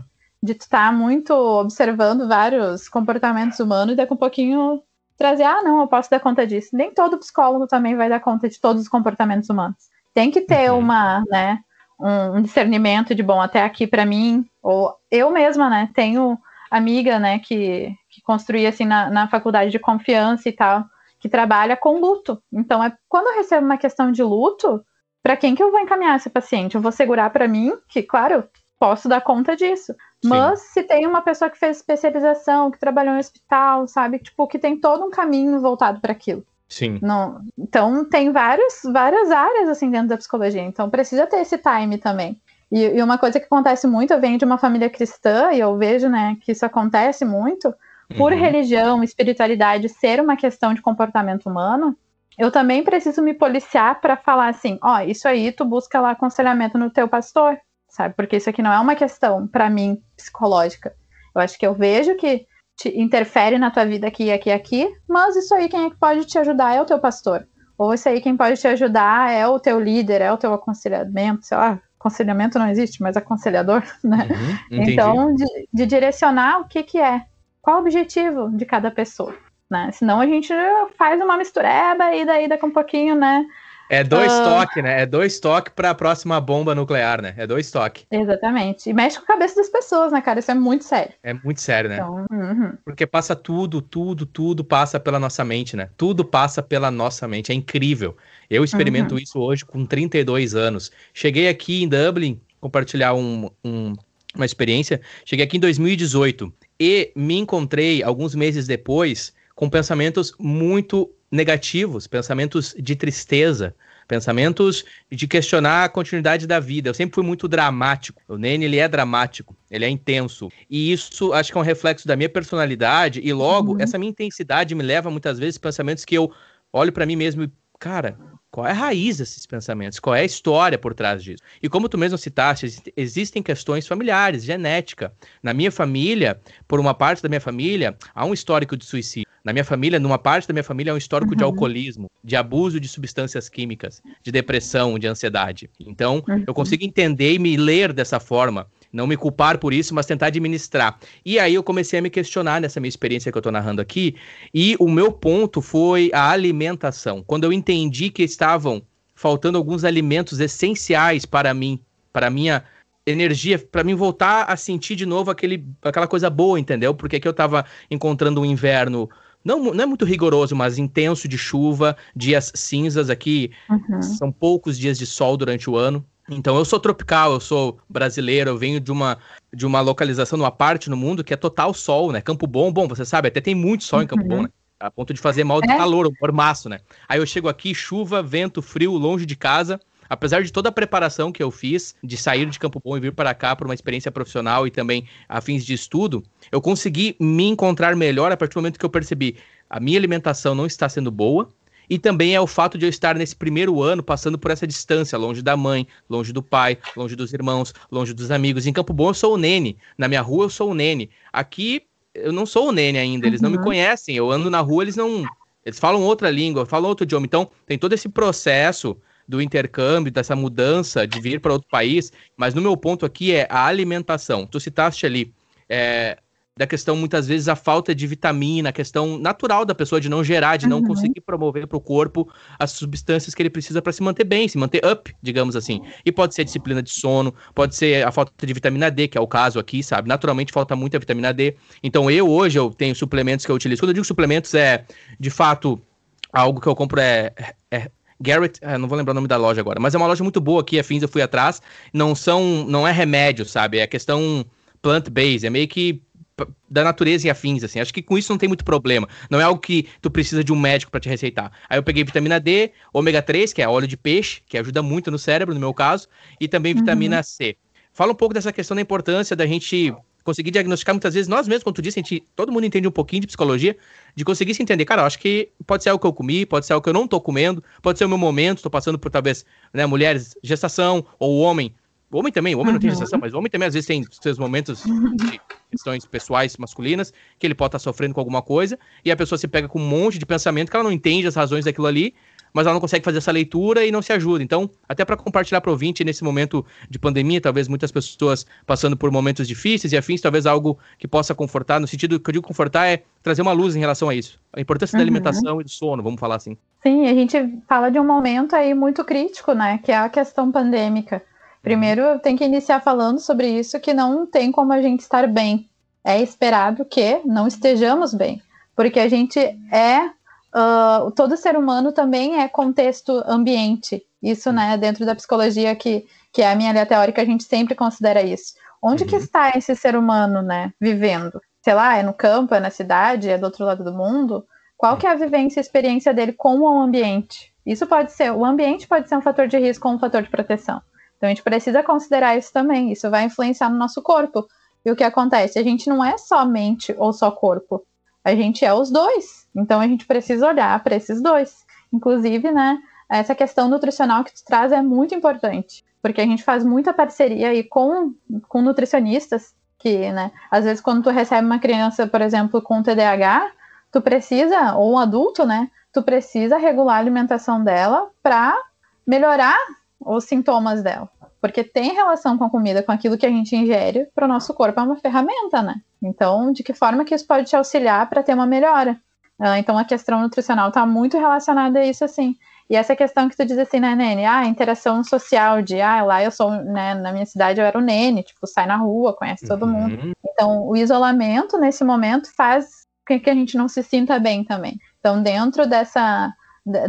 de tu estar tá muito observando vários comportamentos humanos e daqui um pouquinho trazer, ah, não, eu posso dar conta disso. Nem todo psicólogo também vai dar conta de todos os comportamentos humanos. Tem que ter uhum. uma, né, um, discernimento de, bom, até aqui para mim, ou eu mesma, né, tenho amiga, né, que, que construí, assim, na, na faculdade de confiança e tal, que trabalha com luto. Então, é quando eu recebo uma questão de luto, para quem que eu vou encaminhar esse paciente? Eu vou segurar para mim, que claro, posso dar conta disso. Sim. Mas se tem uma pessoa que fez especialização, que trabalhou em hospital, sabe, tipo, que tem todo um caminho voltado para aquilo. Sim. Não, então tem vários, várias áreas assim dentro da psicologia. Então precisa ter esse time também. E, e, uma coisa que acontece muito, eu venho de uma família cristã e eu vejo, né, que isso acontece muito por uhum. religião, espiritualidade ser uma questão de comportamento humano eu também preciso me policiar para falar assim, ó, oh, isso aí tu busca lá aconselhamento no teu pastor, sabe? Porque isso aqui não é uma questão para mim psicológica. Eu acho que eu vejo que te interfere na tua vida aqui, aqui, aqui, mas isso aí quem é que pode te ajudar é o teu pastor. Ou isso aí quem pode te ajudar é o teu líder, é o teu aconselhamento, sei lá, aconselhamento não existe, mas aconselhador, né? Uhum, então, de, de direcionar o que que é, qual o objetivo de cada pessoa né? Senão a gente faz uma mistureba e daí daqui um pouquinho, né? É dois uh... toques, né? É dois toques para a próxima bomba nuclear, né? É dois toques. Exatamente. E mexe com a cabeça das pessoas, né, cara? Isso é muito sério. É muito sério, né? Então, uhum. Porque passa tudo, tudo, tudo passa pela nossa mente, né? Tudo passa pela nossa mente. É incrível. Eu experimento uhum. isso hoje com 32 anos. Cheguei aqui em Dublin, compartilhar um, um, uma experiência. Cheguei aqui em 2018 e me encontrei alguns meses depois com pensamentos muito negativos, pensamentos de tristeza, pensamentos de questionar a continuidade da vida. Eu sempre fui muito dramático. O Nene, ele é dramático, ele é intenso. E isso acho que é um reflexo da minha personalidade e logo uhum. essa minha intensidade me leva muitas vezes a pensamentos que eu olho para mim mesmo e, cara, qual é a raiz desses pensamentos? Qual é a história por trás disso? E como tu mesmo citaste, existem questões familiares, genética. Na minha família, por uma parte da minha família, há um histórico de suicídio. Na minha família, numa parte da minha família, há um histórico uhum. de alcoolismo, de abuso de substâncias químicas, de depressão, de ansiedade. Então, uhum. eu consigo entender e me ler dessa forma não me culpar por isso, mas tentar administrar. E aí eu comecei a me questionar nessa minha experiência que eu estou narrando aqui, e o meu ponto foi a alimentação. Quando eu entendi que estavam faltando alguns alimentos essenciais para mim, para a minha energia, para mim voltar a sentir de novo aquele, aquela coisa boa, entendeu? Porque que eu estava encontrando um inverno não, não é muito rigoroso, mas intenso de chuva, dias cinzas aqui, uhum. são poucos dias de sol durante o ano. Então eu sou tropical, eu sou brasileiro, eu venho de uma de uma localização, numa parte no mundo que é total sol, né? Campo Bom, bom, você sabe, até tem muito sol uhum. em Campo Bom, uhum. né? A ponto de fazer mal de é? calor, um mormaço, né? Aí eu chego aqui, chuva, vento, frio, longe de casa. Apesar de toda a preparação que eu fiz de sair de Campo Bom e vir para cá por uma experiência profissional e também a fins de estudo, eu consegui me encontrar melhor a partir do momento que eu percebi a minha alimentação não está sendo boa, e também é o fato de eu estar nesse primeiro ano passando por essa distância, longe da mãe, longe do pai, longe dos irmãos, longe dos amigos. Em Campo Bom eu sou o Nene, na minha rua eu sou o Nene. Aqui eu não sou o Nene ainda, eles uhum. não me uhum. conhecem. Eu ando na rua, eles não. Eles falam outra língua, falam outro idioma. Então tem todo esse processo do intercâmbio, dessa mudança de vir para outro país, mas no meu ponto aqui é a alimentação. Tu citaste ali é, da questão, muitas vezes, a falta de vitamina, a questão natural da pessoa de não gerar, de não uhum. conseguir promover para o corpo as substâncias que ele precisa para se manter bem, se manter up, digamos assim. E pode ser a disciplina de sono, pode ser a falta de vitamina D, que é o caso aqui, sabe? Naturalmente falta muita vitamina D. Então, eu hoje eu tenho suplementos que eu utilizo. Quando eu digo suplementos, é de fato algo que eu compro é Garrett, ah, não vou lembrar o nome da loja agora, mas é uma loja muito boa aqui, afins, eu fui atrás. Não são, não é remédio, sabe? É questão plant-based, é meio que da natureza e afins, assim. Acho que com isso não tem muito problema. Não é algo que tu precisa de um médico para te receitar. Aí eu peguei vitamina D, ômega 3, que é óleo de peixe, que ajuda muito no cérebro, no meu caso, e também uhum. vitamina C. fala um pouco dessa questão da importância da gente conseguir diagnosticar muitas vezes nós mesmos, como tu disse, a gente, todo mundo entende um pouquinho de psicologia, de conseguir se entender, cara, eu acho que pode ser algo que eu comi, pode ser algo que eu não tô comendo, pode ser o meu momento, tô passando por talvez, né, mulheres, gestação, ou o homem, o homem também, o homem uhum. não tem uhum. gestação, mas o homem também às vezes tem seus momentos de questões pessoais masculinas, que ele pode estar tá sofrendo com alguma coisa, e a pessoa se pega com um monte de pensamento que ela não entende as razões daquilo ali, mas ela não consegue fazer essa leitura e não se ajuda. Então, até para compartilhar para o ouvinte nesse momento de pandemia, talvez muitas pessoas passando por momentos difíceis e afins, talvez algo que possa confortar, no sentido que eu digo confortar é trazer uma luz em relação a isso. A importância uhum. da alimentação e do sono, vamos falar assim. Sim, a gente fala de um momento aí muito crítico, né, que é a questão pandêmica. Primeiro, eu tenho que iniciar falando sobre isso, que não tem como a gente estar bem. É esperado que não estejamos bem, porque a gente é uh, todo ser humano também é contexto ambiente. Isso, né, dentro da psicologia que, que é a minha linha teórica, a gente sempre considera isso. Onde uhum. que está esse ser humano, né, vivendo? Sei lá, é no campo, é na cidade, é do outro lado do mundo? Qual que é a vivência e experiência dele com o ambiente? Isso pode ser, o ambiente pode ser um fator de risco ou um fator de proteção. Então a gente precisa considerar isso também. Isso vai influenciar no nosso corpo. E o que acontece? A gente não é só mente ou só corpo. A gente é os dois. Então a gente precisa olhar para esses dois. Inclusive, né, essa questão nutricional que tu traz é muito importante, porque a gente faz muita parceria aí com, com nutricionistas, que, né, às vezes quando tu recebe uma criança, por exemplo, com TDAH, tu precisa, ou um adulto, né, tu precisa regular a alimentação dela para melhorar os sintomas dela. Porque tem relação com a comida, com aquilo que a gente ingere, para o nosso corpo é uma ferramenta, né? Então, de que forma que isso pode te auxiliar para ter uma melhora? Uh, então, a questão nutricional está muito relacionada a isso, assim. E essa questão que tu diz assim, né, Nene? Ah, interação social, de, ah, lá eu sou, né, na minha cidade eu era o Nene, tipo, sai na rua, conhece todo uhum. mundo. Então, o isolamento, nesse momento, faz com que a gente não se sinta bem também. Então, dentro dessa,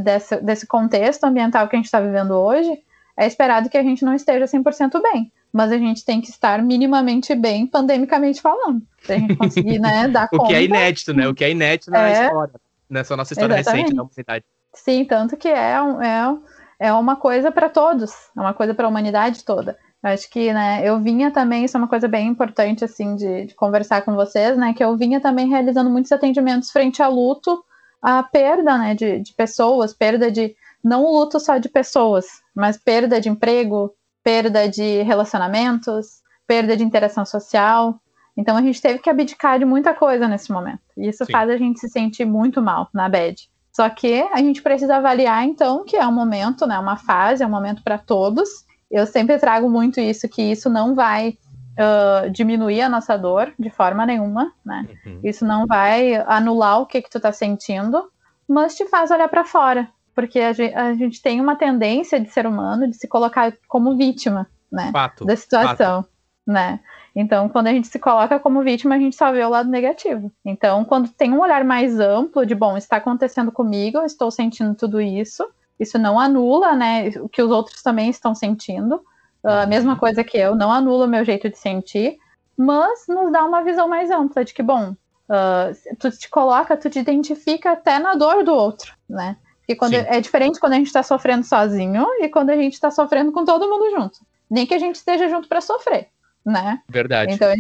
desse, desse contexto ambiental que a gente está vivendo hoje, é esperado que a gente não esteja 100% bem, mas a gente tem que estar minimamente bem, pandemicamente falando, para a gente conseguir, né, dar conta. O que é inédito, né? O que é inédito na é... história, nessa nossa história Exatamente. recente da humanidade. Sim, tanto que é, é, é uma coisa para todos, é uma coisa para a humanidade toda. Eu acho que, né, eu vinha também, isso é uma coisa bem importante, assim, de, de, conversar com vocês, né, que eu vinha também realizando muitos atendimentos frente a luto, a perda, né, de, de pessoas, perda de, não o luto só de pessoas, mas perda de emprego, perda de relacionamentos, perda de interação social. Então a gente teve que abdicar de muita coisa nesse momento. E isso Sim. faz a gente se sentir muito mal na bad. Só que a gente precisa avaliar então que é um momento, né, uma fase, é um momento para todos. Eu sempre trago muito isso que isso não vai uh, diminuir a nossa dor de forma nenhuma, né? Uhum. Isso não vai anular o que que tu tá sentindo, mas te faz olhar para fora, porque a gente, a gente, tem uma tendência de ser humano de se colocar como vítima, né? Fato, da situação, fato. né? Então, quando a gente se coloca como vítima, a gente só vê o lado negativo. Então, quando tem um olhar mais amplo de, bom, está acontecendo comigo, eu estou sentindo tudo isso, isso não anula, né, o que os outros também estão sentindo. A uh, mesma coisa que eu, não anula o meu jeito de sentir, mas nos dá uma visão mais ampla de que, bom, uh, tu te coloca, tu te identifica até na dor do outro, né? E quando é diferente quando a gente está sofrendo sozinho e quando a gente está sofrendo com todo mundo junto. Nem que a gente esteja junto para sofrer, né? Verdade. Então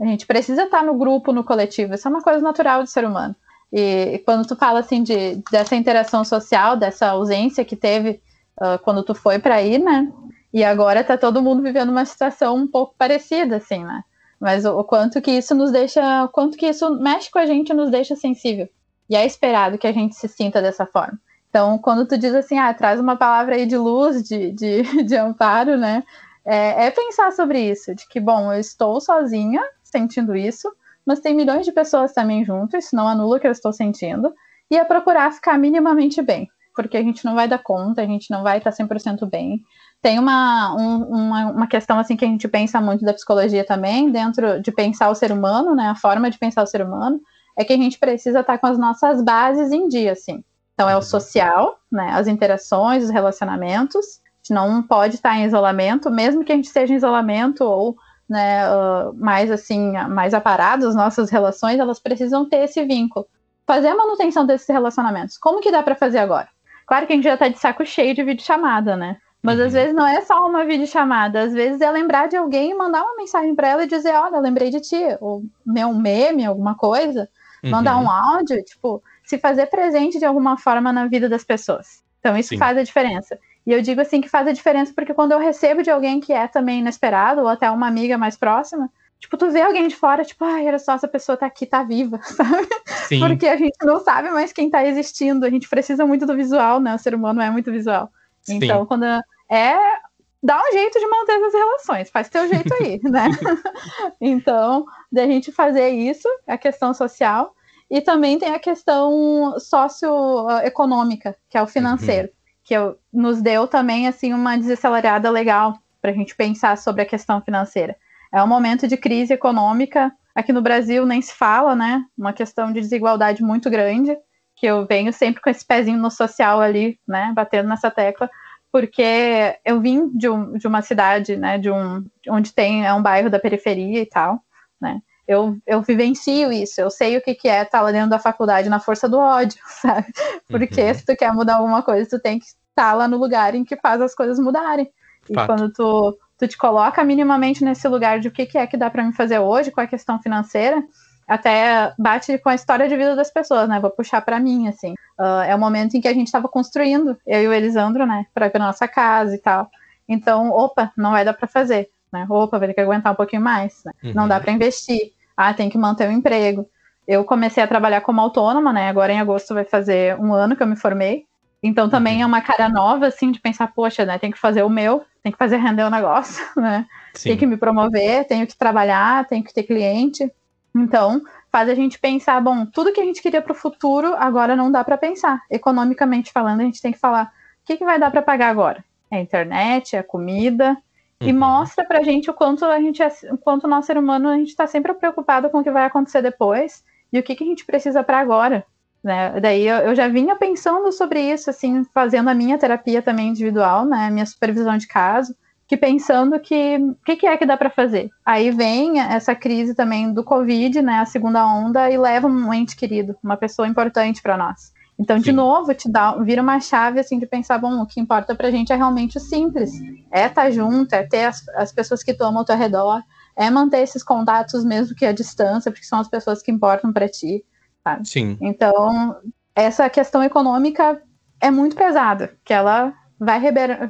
a gente precisa estar tá no grupo, no coletivo. Isso é uma coisa natural do ser humano. E quando tu fala assim de dessa interação social, dessa ausência que teve uh, quando tu foi para ir, né? E agora tá todo mundo vivendo uma situação um pouco parecida, assim, né? Mas o, o quanto que isso nos deixa, o quanto que isso mexe com a gente, nos deixa sensível. E é esperado que a gente se sinta dessa forma. Então, quando tu diz assim, ah, traz uma palavra aí de luz, de, de, de amparo, né? É, é, pensar sobre isso, de que, bom, eu estou sozinha sentindo isso, mas tem milhões de pessoas também junto, isso não anula o que eu estou sentindo, e é procurar ficar minimamente bem, porque a gente não vai dar conta, a gente não vai estar 100% bem. Tem uma, um, uma, uma questão assim que a gente pensa muito da psicologia também, dentro de pensar o ser humano, né, a forma de pensar o ser humano, é que a gente precisa estar com as nossas bases em dia, assim. Então, é o social, né, as interações, os relacionamentos. A gente não pode estar em isolamento, mesmo que a gente esteja em isolamento ou né, uh, mais assim, mais aparados, nossas relações, elas precisam ter esse vínculo. Fazer a manutenção desses relacionamentos. Como que dá para fazer agora? Claro que a gente já está de saco cheio de videochamada, né? Mas uhum. às vezes não é só uma videochamada, às vezes é lembrar de alguém e mandar uma mensagem para ela e dizer, olha, lembrei de ti, ou meu meme, alguma coisa, uhum. mandar um áudio, tipo, se fazer presente de alguma forma na vida das pessoas. Então isso Sim. faz a diferença. E eu digo assim que faz a diferença porque quando eu recebo de alguém que é também inesperado, ou até uma amiga mais próxima, tipo, tu vê alguém de fora, tipo, ai, era só essa pessoa tá aqui, tá viva, sabe? Sim. Porque a gente não sabe mais quem tá existindo, a gente precisa muito do visual, né? O ser humano é muito visual. Sim. Então, quando é dá um jeito de manter essas relações, faz teu jeito aí, né? então, da gente fazer isso, a questão social, e também tem a questão socioeconômica, que é o financeiro. Uhum que eu, nos deu também assim uma desacelerada legal para a gente pensar sobre a questão financeira. É um momento de crise econômica. Aqui no Brasil nem se fala, né? Uma questão de desigualdade muito grande, que eu venho sempre com esse pezinho no social ali, né? Batendo nessa tecla, porque eu vim de, um, de uma cidade, né? De um, onde tem é um bairro da periferia e tal, né? Eu, eu vivencio isso, eu sei o que, que é estar lá dentro da faculdade na força do ódio, sabe? Porque uhum. se tu quer mudar alguma coisa, tu tem que estar lá no lugar em que faz as coisas mudarem. E Fato. quando tu, tu te coloca minimamente nesse lugar de o que, que é que dá para me fazer hoje com a questão financeira, até bate com a história de vida das pessoas, né? Vou puxar para mim, assim. Uh, é o momento em que a gente estava construindo, eu e o Elisandro, né? Para ver nossa casa e tal. Então, opa, não vai dar para fazer, né? Opa, vai ter que aguentar um pouquinho mais. Né? Uhum. Não dá para investir ah, tem que manter o emprego. Eu comecei a trabalhar como autônoma, né? Agora em agosto vai fazer um ano que eu me formei. Então também uhum. é uma cara nova, assim, de pensar, poxa, né? Tem que fazer o meu, tem que fazer render o negócio, né? Sim. Tem que me promover, tenho que trabalhar, tenho que ter cliente. Então, faz a gente pensar, bom, tudo que a gente queria para o futuro, agora não dá para pensar. Economicamente falando, a gente tem que falar, o que, que vai dar para pagar agora? É a internet, é a comida, e uhum. mostra pra gente o quanto a gente é, o quanto nós ser humano a gente está sempre preocupado com o que vai acontecer depois e o que, que a gente precisa para agora. Né? Daí eu, eu, já vinha pensando sobre isso, assim, fazendo a minha terapia também individual, né? Minha supervisão de caso, que pensando que o que, que, é que dá para fazer. Aí vem essa crise também do Covid, né? A segunda onda, e leva um ente querido, uma pessoa importante para nós. Então, Sim. de novo, te dá, vira uma chave assim de pensar, bom, o que importa pra gente é realmente o simples. É estar tá junto, é ter as, as pessoas que tomam ao teu redor, é manter esses contatos mesmo que a distância, porque são as pessoas que importam para ti. Sabe? Sim. Então, essa questão econômica é muito pesada, que ela vai reverberar,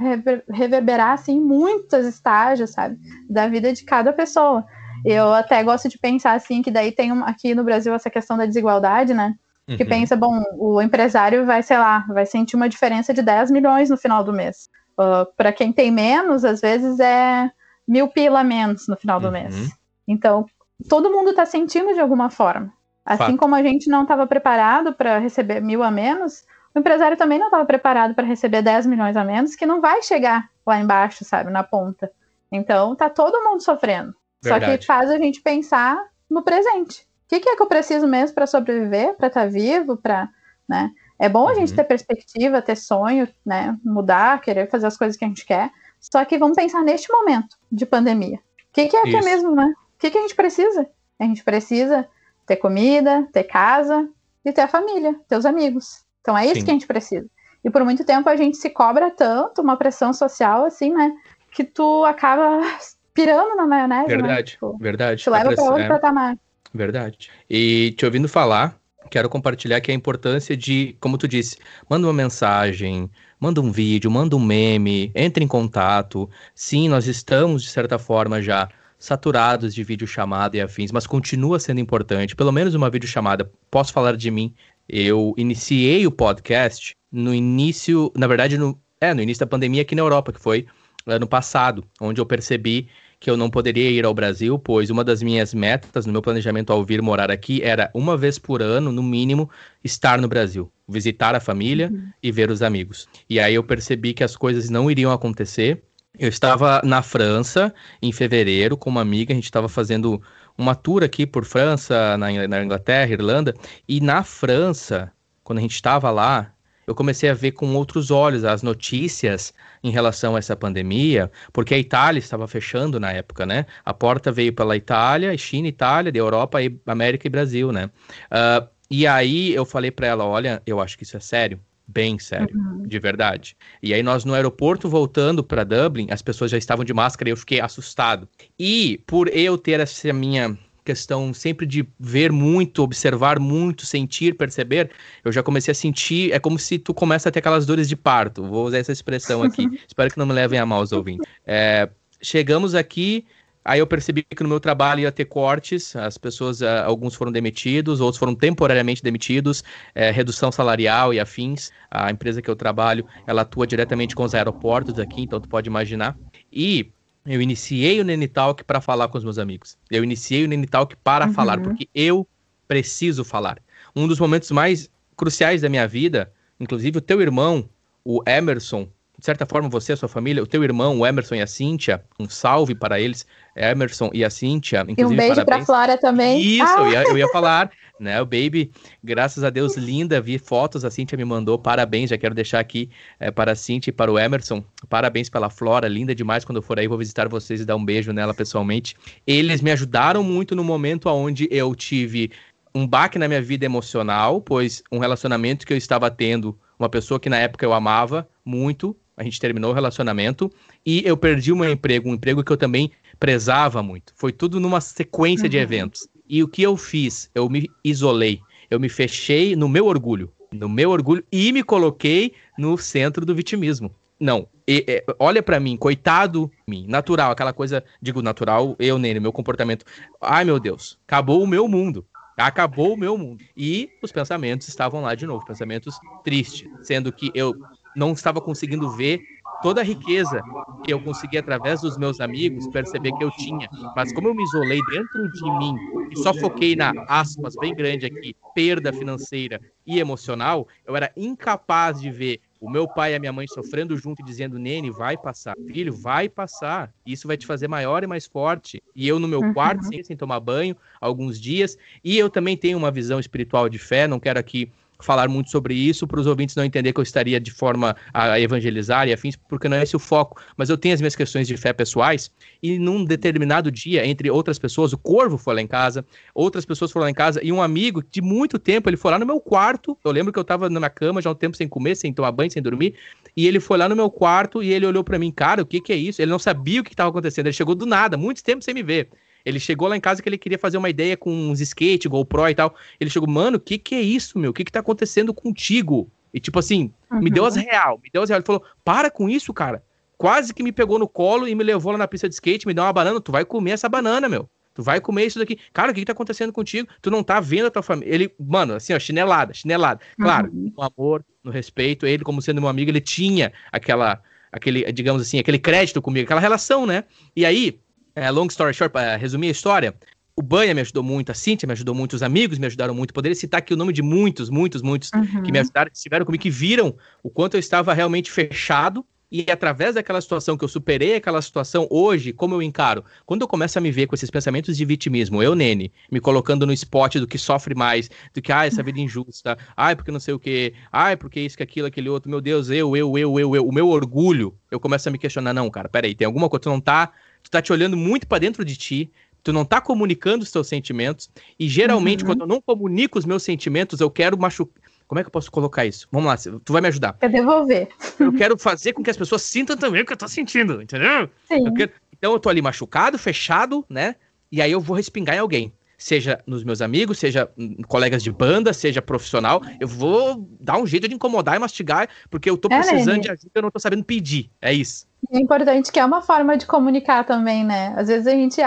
reverberar assim muitos estágios, sabe, da vida de cada pessoa. Eu até gosto de pensar assim que daí tem aqui no Brasil essa questão da desigualdade, né? Que uhum. pensa, bom, o empresário vai, sei lá, vai sentir uma diferença de 10 milhões no final do mês. Uh, ah, para quem tem menos, às vezes é mil pila menos no final do uhum. mês. Então, todo mundo está sentindo de alguma forma. Assim Fato. como a gente não estava preparado para receber mil a menos, o empresário também não estava preparado para receber 10 milhões a menos, que não vai chegar lá embaixo, sabe, na ponta. Então, tá todo mundo sofrendo. Verdade. Só que faz a gente pensar no presente. O que, que, é que eu preciso mesmo para sobreviver, para estar tá vivo, para, né? É bom a gente uhum. ter perspectiva, ter sonho, né? Mudar, querer fazer as coisas que a gente quer. Só que vamos pensar neste momento de pandemia. O que, que, é que é mesmo, né? O que, que a gente precisa? A gente precisa ter comida, ter casa e ter a família, ter os amigos. Então é isso Sim. que a gente precisa. E por muito tempo a gente se cobra tanto, uma pressão social, assim, né? Que tu acaba pirando na maionese. Verdade, né? tipo, verdade. Te leva para outro é... patamar. Verdade. E te ouvindo falar, quero compartilhar que a importância de, como tu disse, manda uma mensagem, manda um vídeo, manda um meme, entre em contato. Sim, nós estamos, de certa forma, já saturados de videochamada e afins, mas continua sendo importante, pelo menos uma videochamada. Posso falar de mim? Eu iniciei o podcast no início, na verdade, no, é, no início da pandemia aqui na Europa, que foi ano passado, onde eu percebi que eu não poderia ir ao Brasil, pois uma das minhas metas no meu planejamento ao vir morar aqui era uma vez por ano, no mínimo, estar no Brasil, visitar a família uhum. e ver os amigos. E aí eu percebi que as coisas não iriam acontecer. Eu estava na França em fevereiro com uma amiga, a gente estava fazendo uma tour aqui por França, na, na Inglaterra, Irlanda, e na França, quando a gente estava lá, eu comecei a ver com outros olhos as notícias em relação a essa pandemia, porque a Itália estava fechando na época, né? A porta veio pela Itália, China, Itália, da Europa, América e Brasil, né? Uh, e aí eu falei para ela, olha, eu acho que isso é sério. bem sério, uhum. de verdade. E aí nós no aeroporto voltando para Dublin, as pessoas já estavam de máscara e eu fiquei assustado. E por eu ter essa minha questão sempre de ver muito, observar muito, sentir, perceber, eu já comecei a sentir, é como se tu começa a ter aquelas dores de parto. Vou usar essa expressão aqui. Espero que não me levem a mal os ouvintes. É, chegamos aqui, Aí eu percebi que no meu trabalho ia ter cortes, as pessoas, uh, alguns foram demitidos, outros foram temporariamente demitidos, uh, redução salarial e afins. A empresa que eu trabalho, ela atua diretamente com os aeroportos aqui, então tu pode imaginar. E eu iniciei o Nenitalk para falar com os meus amigos. Eu iniciei o Nenitalk para uhum. falar, porque eu preciso falar. Um dos momentos mais cruciais da minha vida, inclusive o teu irmão, o Emerson, de certa forma, você, a sua família, o teu irmão, o Emerson e a Cíntia, um salve para eles, Emerson e a Cíntia. E um beijo para a Flora também. Isso, ah. eu, ia, eu ia falar, né? O Baby, graças a Deus, linda, vi fotos, a Cíntia me mandou, parabéns, já quero deixar aqui é, para a Cíntia e para o Emerson, parabéns pela Flora, linda demais, quando eu for aí vou visitar vocês e dar um beijo nela pessoalmente. Eles me ajudaram muito no momento onde eu tive um baque na minha vida emocional, pois um relacionamento que eu estava tendo, uma pessoa que na época eu amava muito, a gente terminou o relacionamento e eu perdi o meu emprego, um emprego que eu também prezava muito. Foi tudo numa sequência uhum. de eventos. E o que eu fiz? Eu me isolei, eu me fechei no meu orgulho, no meu orgulho e me coloquei no centro do vitimismo. Não, e, e, olha para mim, coitado mim, natural, aquela coisa, digo natural, eu nele, meu comportamento. Ai meu Deus, acabou o meu mundo. Acabou o meu mundo. E os pensamentos estavam lá de novo, pensamentos tristes, sendo que eu não estava conseguindo ver toda a riqueza que eu consegui através dos meus amigos perceber que eu tinha. Mas como eu me isolei dentro de mim e só foquei na aspas bem grande aqui, perda financeira e emocional, eu era incapaz de ver o meu pai e a minha mãe sofrendo junto e dizendo: Nene, vai passar. Filho, vai passar. Isso vai te fazer maior e mais forte. E eu no meu uhum. quarto, sem, sem tomar banho, alguns dias. E eu também tenho uma visão espiritual de fé, não quero aqui falar muito sobre isso para os ouvintes não entender que eu estaria de forma a evangelizar e afins, porque não é esse o foco. Mas eu tenho as minhas questões de fé pessoais e num determinado dia, entre outras pessoas, o Corvo foi lá em casa, outras pessoas foram lá em casa e um amigo de muito tempo, ele foi lá no meu quarto. Eu lembro que eu estava na minha cama já um tempo sem comer, sem tomar banho, sem dormir, e ele foi lá no meu quarto e ele olhou para mim, cara, o que que é isso? Ele não sabia o que estava acontecendo, ele chegou do nada, muito tempo sem me ver. Ele chegou lá em casa que ele queria fazer uma ideia com uns skate, GoPro e tal. Ele chegou, mano, o que que é isso, meu? O que que tá acontecendo contigo? E tipo assim, uhum. me deu as real, me deu as real. Ele falou, para com isso, cara. Quase que me pegou no colo e me levou lá na pista de skate, me deu uma banana. Tu vai comer essa banana, meu. Tu vai comer isso daqui. Cara, o que, que tá acontecendo contigo? Tu não tá vendo a tua família. Ele, mano, assim, ó, chinelada, chinelada. Claro, uhum. no amor, no respeito. Ele, como sendo meu amigo, ele tinha aquela, aquele, digamos assim, aquele crédito comigo, aquela relação, né? E aí, é, long story short, para resumir a história, o Banha me ajudou muito, a Cintia me ajudou muito, os amigos me ajudaram muito. Poderia citar aqui o nome de muitos, muitos, muitos uhum. que me ajudaram, que estiveram comigo, que viram o quanto eu estava realmente fechado. E através daquela situação que eu superei aquela situação hoje, como eu encaro? Quando eu começo a me ver com esses pensamentos de vitimismo, eu, Nene, me colocando no spot do que sofre mais, do que, ah, essa vida injusta, ai, porque não sei o quê, ai, porque isso, que aquilo, aquele outro, meu Deus, eu, eu, eu, eu, eu, o meu orgulho, eu começo a me questionar, não, cara, peraí, tem alguma coisa, tu não tá tu tá te olhando muito para dentro de ti, tu não tá comunicando os teus sentimentos, e geralmente uhum. quando eu não comunico os meus sentimentos, eu quero machucar. Como é que eu posso colocar isso? Vamos lá, tu vai me ajudar. Quer devolver. Eu quero fazer com que as pessoas sintam também o que eu tô sentindo, entendeu? Sim. Eu quero... Então eu tô ali machucado, fechado, né? E aí eu vou respingar em alguém. Seja nos meus amigos, seja colegas de banda, seja profissional. Eu vou dar um jeito de incomodar e mastigar, porque eu tô é, precisando de ajuda e eu não tô sabendo pedir. É isso. É importante que é uma forma de comunicar também, né? Às vezes a gente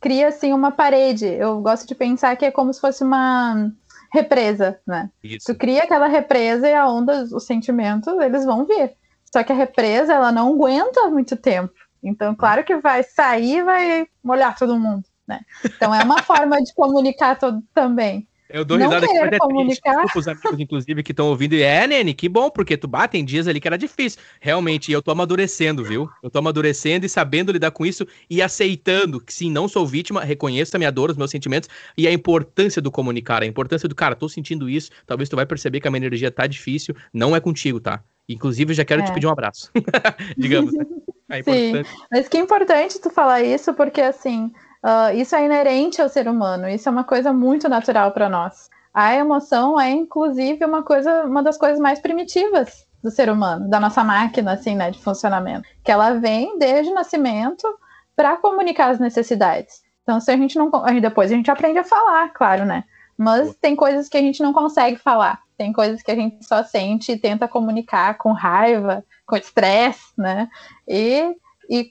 cria assim uma parede. Eu gosto de pensar que é como se fosse uma represa, né? Isso. Tu cria aquela represa e a onda, os sentimentos, eles vão vir. Só que a represa, ela não aguenta muito tempo. Então, claro que vai sair, vai molhar todo mundo, né? Então é uma forma de comunicar todo também. Eu dou risada mas é comunicar. triste. os amigos, inclusive, que estão ouvindo. E é, Nene, que bom, porque tu bate em dias ali que era difícil. Realmente, eu tô amadurecendo, viu? Eu tô amadurecendo e sabendo lidar com isso e aceitando que sim, não sou vítima, reconheço a minha dor, os meus sentimentos e a importância do comunicar, a importância do, cara, tô sentindo isso, talvez tu vai perceber que a minha energia tá difícil, não é contigo, tá? Inclusive, já quero é. te pedir um abraço. Digamos, né? É Sim, mas que importante tu falar isso, porque assim, Uh, isso é inerente ao ser humano, isso é uma coisa muito natural para nós. A emoção é, inclusive, uma coisa, uma das coisas mais primitivas do ser humano, da nossa máquina, assim, né, de funcionamento. Que ela vem desde o nascimento para comunicar as necessidades. Então, se a gente não. Depois a gente aprende a falar, claro, né? Mas tem coisas que a gente não consegue falar. Tem coisas que a gente só sente e tenta comunicar com raiva, com estresse, né? E, e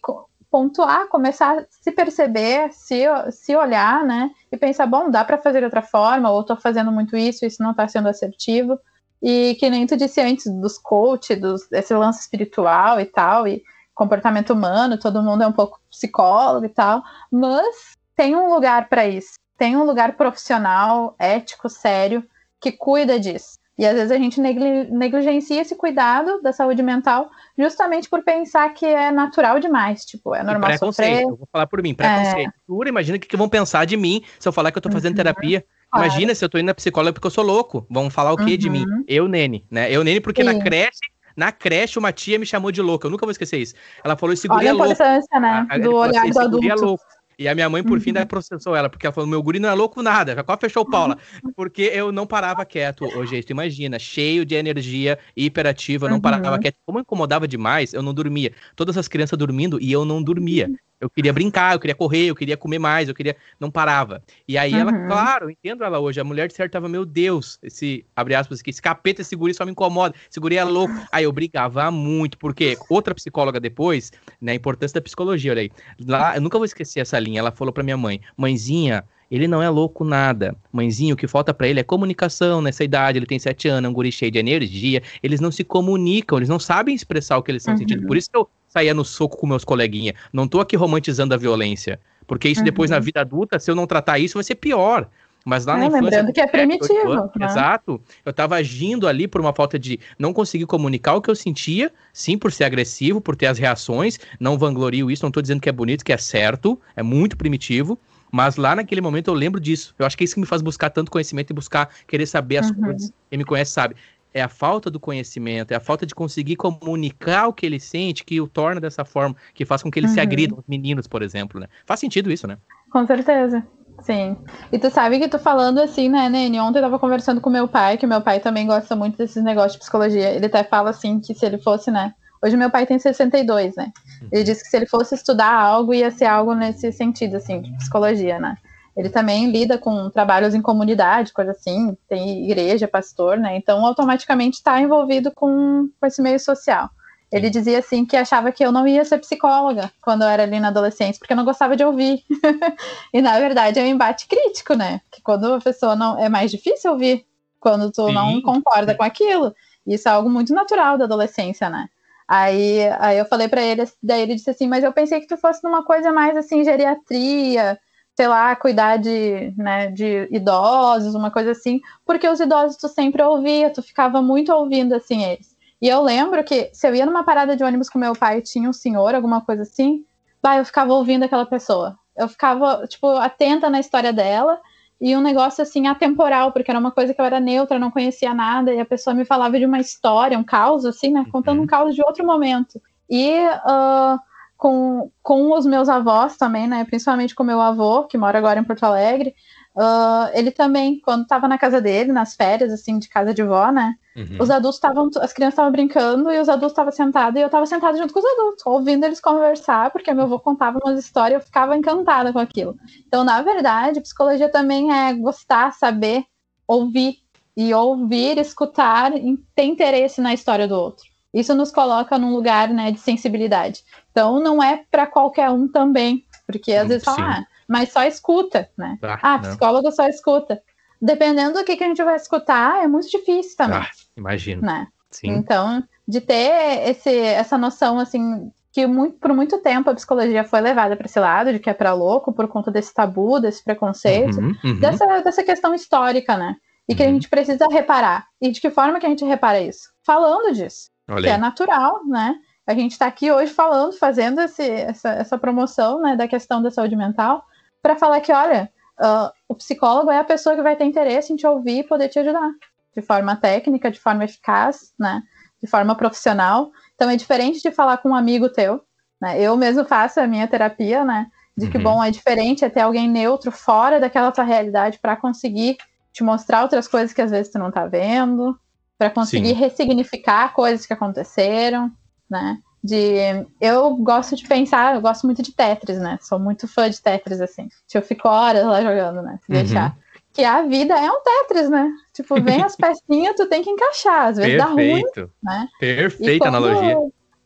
pontuar, começar a se perceber, se, se olhar, né? E pensar, bom, dá para fazer de outra forma, ou estou fazendo muito isso, isso não está sendo assertivo. E que nem tu disse antes dos coach, dos, lance espiritual e tal, e comportamento humano, todo mundo é um pouco psicólogo e tal, mas tem um lugar para isso. Tem um lugar profissional, ético, sério, que cuida disso. E às vezes a gente negligencia esse cuidado da saúde mental justamente por pensar que é natural demais. Tipo, é normal e sofrer. Eu vou falar por mim, preconceito. É... Imagina o que, que vão pensar de mim se eu falar que eu tô fazendo uhum. terapia. Claro. Imagina se eu tô indo na psicóloga porque eu sou louco. Vão falar o quê uhum. de mim? Uhum. Eu, Nene, né? Eu, Nene, porque Sim. na creche na creche, uma tia me chamou de louca. Eu nunca vou esquecer isso. Ela falou: esse guri Olha é louco. Olha a importância, né? A, do olhar assim, do adulto. É louco. E a minha mãe, por uhum. fim, daí processou ela, porque ela falou: meu guri não é louco nada, já quase fechou o Paula. Porque eu não parava quieto hoje, tu imagina, cheio de energia, hiperativo, eu não uhum. parava quieto. Como eu incomodava demais, eu não dormia. Todas as crianças dormindo e eu não dormia. Eu queria brincar, eu queria correr, eu queria comer mais, eu queria. Não parava. E aí uhum. ela, claro, eu entendo ela hoje. A mulher de certo tava, meu Deus, esse, abre aspas aqui, esse capeta, esse guri só me incomoda, esse guri é louco. Aí eu brigava muito, porque outra psicóloga depois, né, a importância da psicologia, olha aí. Lá, eu nunca vou esquecer essa linha. Ela falou pra minha mãe: mãezinha, ele não é louco nada. Mãezinho, o que falta para ele é comunicação nessa idade. Ele tem sete anos, é um guri cheio de energia. Eles não se comunicam, eles não sabem expressar o que eles estão uhum. sentindo. Por isso que eu saía no soco com meus coleguinhas. Não tô aqui romantizando a violência. Porque isso uhum. depois na vida adulta, se eu não tratar isso, vai ser pior. Mas lá é, na infância. Lembrando que é primitivo. Anos, né? Exato. Eu estava agindo ali por uma falta de não conseguir comunicar o que eu sentia, sim, por ser agressivo, por ter as reações. Não vanglorio isso, não estou dizendo que é bonito, que é certo, é muito primitivo. Mas lá naquele momento eu lembro disso. Eu acho que é isso que me faz buscar tanto conhecimento e buscar querer saber as uhum. coisas. Quem me conhece sabe é a falta do conhecimento, é a falta de conseguir comunicar o que ele sente que o torna dessa forma, que faz com que ele uhum. se agrida, os meninos, por exemplo, né? Faz sentido isso, né? Com certeza. Sim. E tu sabe que tu falando assim, né, Nene? Ontem eu tava conversando com meu pai, que meu pai também gosta muito desses negócios de psicologia. Ele até fala assim que se ele fosse, né? Hoje meu pai tem 62, né? Ele uhum. disse que se ele fosse estudar algo, ia ser algo nesse sentido, assim, de psicologia, né? Ele também lida com trabalhos em comunidade, coisa assim, tem igreja, pastor, né? Então, automaticamente está envolvido com, com esse meio social. Ele dizia assim que achava que eu não ia ser psicóloga quando eu era ali na adolescência, porque eu não gostava de ouvir. e na verdade é um embate crítico, né? Que quando a pessoa não é mais difícil ouvir quando tu Sim. não concorda com aquilo. Isso é algo muito natural da adolescência, né? Aí, aí eu falei para ele, daí ele disse assim, mas eu pensei que tu fosse numa coisa mais assim, geriatria, sei lá, cuidar de, né, de idosos, uma coisa assim, porque os idosos tu sempre ouvia, tu ficava muito ouvindo assim eles. E eu lembro que se eu ia numa parada de ônibus com meu pai, tinha um senhor, alguma coisa assim, bah, eu ficava ouvindo aquela pessoa. Eu ficava, tipo, atenta na história dela e um negócio assim atemporal, porque era uma coisa que eu era neutra, não conhecia nada, e a pessoa me falava de uma história, um caos, assim, né? Contando um uhum. caos de outro momento. E uh, com, com os meus avós também, né? Principalmente com meu avô, que mora agora em Porto Alegre. Uh, ele também, quando estava na casa dele, nas férias, assim, de casa de vó, né? Uhum. Os adultos estavam, as crianças estavam brincando e os adultos estavam sentados e eu estava sentada junto com os adultos, ouvindo eles conversar, porque meu avô contava umas histórias e eu ficava encantada com aquilo. Então, na verdade, psicologia também é gostar, saber, ouvir e ouvir, escutar, ter interesse na história do outro. Isso nos coloca num lugar, né, de sensibilidade. Então, não é para qualquer um também, porque às vezes fala, ah, mas só escuta, né? Ah, ah psicólogo só escuta. Dependendo do que, que a gente vai escutar, é muito difícil também. Ah, imagino. Né? Sim. Então, de ter esse, essa noção, assim, que muito, por muito tempo a psicologia foi levada para esse lado, de que é para louco, por conta desse tabu, desse preconceito, uhum, uhum. Dessa, dessa questão histórica, né? E uhum. que a uhum. gente precisa reparar. E de que forma que a gente repara isso? Falando disso. Olha que é natural, né? A gente está aqui hoje falando, fazendo esse, essa, essa promoção né, da questão da saúde mental, para falar que, olha, uh, o psicólogo é a pessoa que vai ter interesse em te ouvir e poder te ajudar, de forma técnica, de forma eficaz, né, de forma profissional. Então é diferente de falar com um amigo teu, né? Eu mesmo faço a minha terapia, né, de que, uhum. bom, é diferente é ter alguém neutro fora daquela tua realidade para conseguir te mostrar outras coisas que às vezes tu não tá vendo, para conseguir Sim. ressignificar coisas que aconteceram, né? De eu gosto de pensar, eu gosto muito de Tetris, né? Sou muito fã de Tetris assim. Eu fico horas lá jogando, né? Se uhum. deixar. Que a vida é um Tetris, né? Tipo, vem as pecinhas, tu tem que encaixar, às vezes Perfeito. dá ruim, né? Perfeita quando, analogia.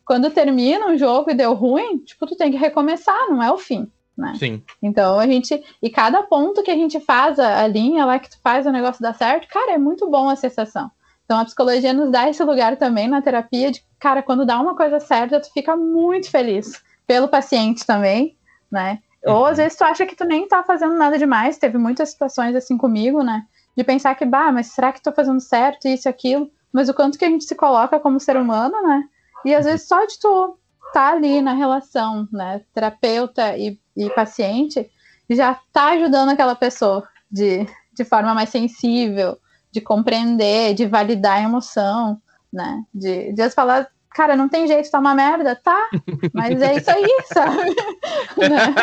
Quando termina um jogo e deu ruim, tipo, tu tem que recomeçar, não é o fim né? Sim. Então a gente. E cada ponto que a gente faz, a, a linha lá que tu faz o negócio dar certo, cara, é muito bom a sensação. Então a psicologia nos dá esse lugar também na terapia de, cara, quando dá uma coisa certa, tu fica muito feliz. Pelo paciente também, né? Uhum. Ou às vezes tu acha que tu nem tá fazendo nada demais. Teve muitas situações assim comigo, né? De pensar que, bah, mas será que tô fazendo certo, isso e aquilo? Mas o quanto que a gente se coloca como ser humano, né? E às vezes só de tu tá ali na relação, né? Terapeuta e e paciente, já está ajudando aquela pessoa de, de forma mais sensível, de compreender, de validar a emoção, né? De, de falar, cara, não tem jeito, tá uma merda, tá? Mas é isso aí, sabe? né?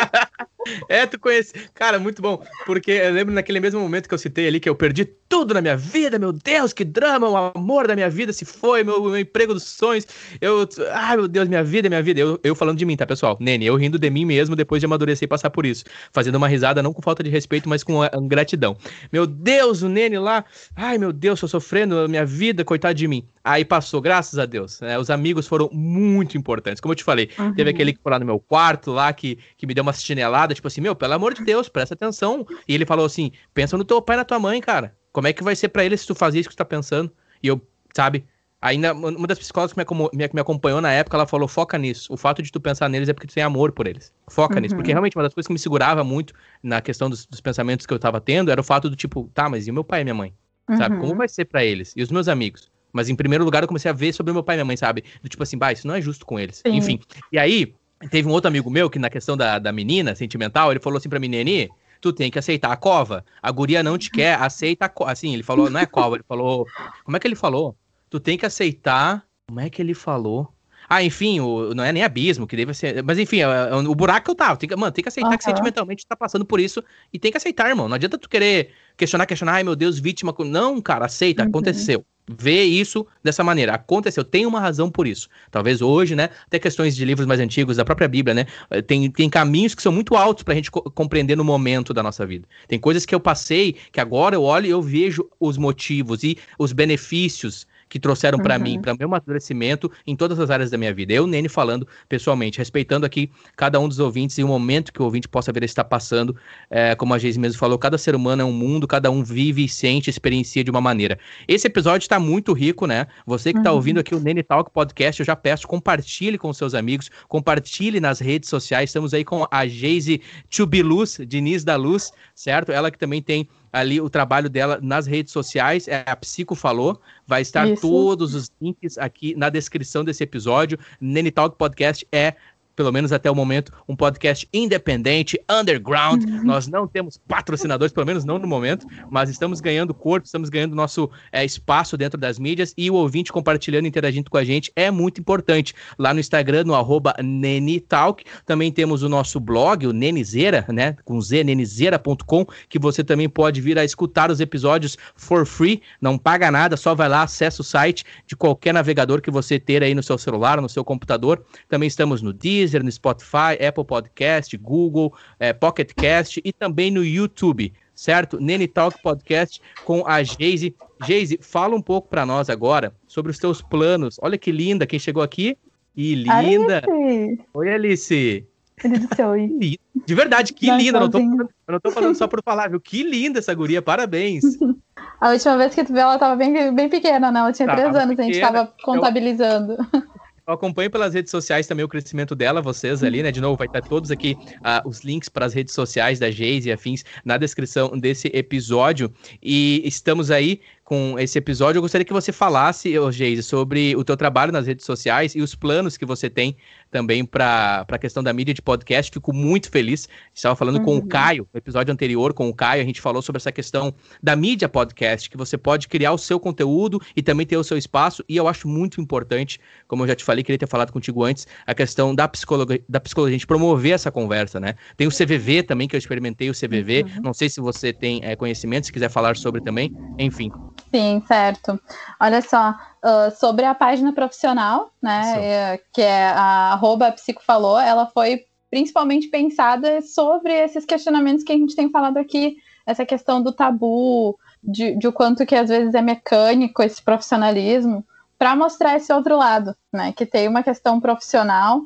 É, tu conhece. Cara, muito bom. Porque eu lembro naquele mesmo momento que eu citei ali que eu perdi tudo na minha vida, meu Deus, que drama, o amor da minha vida se foi, meu, meu emprego dos sonhos. Eu. Ai, meu Deus, minha vida, minha vida. Eu, eu falando de mim, tá, pessoal? Nene, eu rindo de mim mesmo depois de amadurecer e passar por isso. Fazendo uma risada, não com falta de respeito, mas com gratidão. Meu Deus, o Nene lá. Ai, meu Deus, tô sofrendo, minha vida, coitado de mim. Aí passou, graças a Deus. Né? Os amigos foram muito importantes. Como eu te falei, uhum. teve aquele que foi lá no meu quarto lá, que, que me deu uma chinelada, tipo assim, meu, pelo amor de Deus, presta atenção. E ele falou assim: pensa no teu pai e na tua mãe, cara. Como é que vai ser para eles se tu fazer isso que tu tá pensando? E eu, sabe, ainda uma das psicólogas que me, me, acompanhou na época, ela falou: foca nisso. O fato de tu pensar neles é porque tu tem amor por eles. Foca uhum. nisso. Porque realmente uma das coisas que me segurava muito na questão dos, dos, pensamentos que eu tava tendo era o fato do tipo, tá, mas e o meu pai e minha mãe? Sabe? Como uhum. vai ser para eles? E os meus amigos? Mas em primeiro lugar eu comecei a ver sobre meu pai e minha mãe, sabe? Do tipo assim, bah, isso não é justo com eles. Sim. Enfim. E aí, Teve um outro amigo meu que, na questão da, da menina sentimental, ele falou assim pra mim, Neni, tu tem que aceitar a cova. A guria não te quer, aceita a cova. Assim, ele falou, não é cova, ele falou. Como é que ele falou? Tu tem que aceitar. Como é que ele falou? Ah, enfim, o, não é nem abismo, que deve ser. Mas enfim, é, é, o buraco que eu tava. Tem que, mano, tem que aceitar uhum. que sentimentalmente tu tá passando por isso e tem que aceitar, irmão. Não adianta tu querer questionar, questionar, ai meu Deus, vítima. Não, cara, aceita, uhum. aconteceu vê isso dessa maneira. Aconteceu, tem uma razão por isso. Talvez hoje, né, até questões de livros mais antigos, da própria Bíblia, né, eh, tem, tem caminhos que são muito altos para a gente co compreender no momento da nossa vida. Tem coisas que eu passei, que agora eu olho e eu vejo os motivos e os benefícios que trouxeram para uhum. mim, para meu amadurecimento em todas as áreas da minha vida. Eu, Nene, falando pessoalmente, respeitando aqui cada um dos ouvintes e o momento que o ouvinte possa ver está passando. É, como a Geise mesmo falou, cada ser humano é um mundo, cada um vive, sente, experiencia de uma maneira. Esse episódio está muito rico, né? Você que está uhum. ouvindo aqui o Nene Talk Podcast, eu já peço, compartilhe com seus amigos, compartilhe nas redes sociais. Estamos aí com a Geise Chubiluz, Diniz da Luz, certo? Ela que também tem ali o trabalho dela nas redes sociais, é a Psico Falou. Vai estar Isso. todos os links aqui na descrição desse episódio. Nene Talk Podcast é pelo menos até o momento, um podcast independente, underground. Uhum. Nós não temos patrocinadores, pelo menos não no momento, mas estamos ganhando corpo, estamos ganhando nosso é, espaço dentro das mídias e o ouvinte compartilhando, interagindo com a gente é muito importante. Lá no Instagram, no arroba Nenitalk, também temos o nosso blog, o Nenizeira, né, com z, nenizeira.com, que você também pode vir a escutar os episódios for free, não paga nada, só vai lá, acessa o site de qualquer navegador que você ter aí no seu celular, no seu computador. Também estamos no Deezer, Deezer, no Spotify, Apple Podcast, Google, é, Pocket Cast e também no YouTube, certo? Nene Talk Podcast com a Geise. Geise, fala um pouco para nós agora sobre os teus planos. Olha que linda quem chegou aqui. E linda! Alice. Oi, Alice! Oi. De verdade, que linda! Não tô, eu não tô falando só por falar, viu? Que linda essa guria, parabéns! A última vez que tu viu, ela tava bem, bem pequena, né? Ela tinha tava três anos, pequena. a gente tava contabilizando. Eu... Eu acompanho pelas redes sociais também o crescimento dela, vocês ali, né? De novo, vai estar todos aqui uh, os links para as redes sociais da Geise e afins na descrição desse episódio. E estamos aí com esse episódio, eu gostaria que você falasse, Geise, sobre o teu trabalho nas redes sociais e os planos que você tem também para a questão da mídia de podcast. Fico muito feliz. Estava falando uhum. com o uhum. Caio, no episódio anterior com o Caio, a gente falou sobre essa questão da mídia podcast, que você pode criar o seu conteúdo e também ter o seu espaço. E eu acho muito importante, como eu já te falei, queria ter falado contigo antes, a questão da psicologia, da psicologia, a gente promover essa conversa, né? Tem o CVV também, que eu experimentei o CVV. Uhum. Não sei se você tem é, conhecimento, se quiser falar sobre também. Enfim. Sim, certo. Olha só, uh, sobre a página profissional, né, é, que é a arroba psicofalou, ela foi principalmente pensada sobre esses questionamentos que a gente tem falado aqui, essa questão do tabu, de, de o quanto que às vezes é mecânico esse profissionalismo, para mostrar esse outro lado, né, que tem uma questão profissional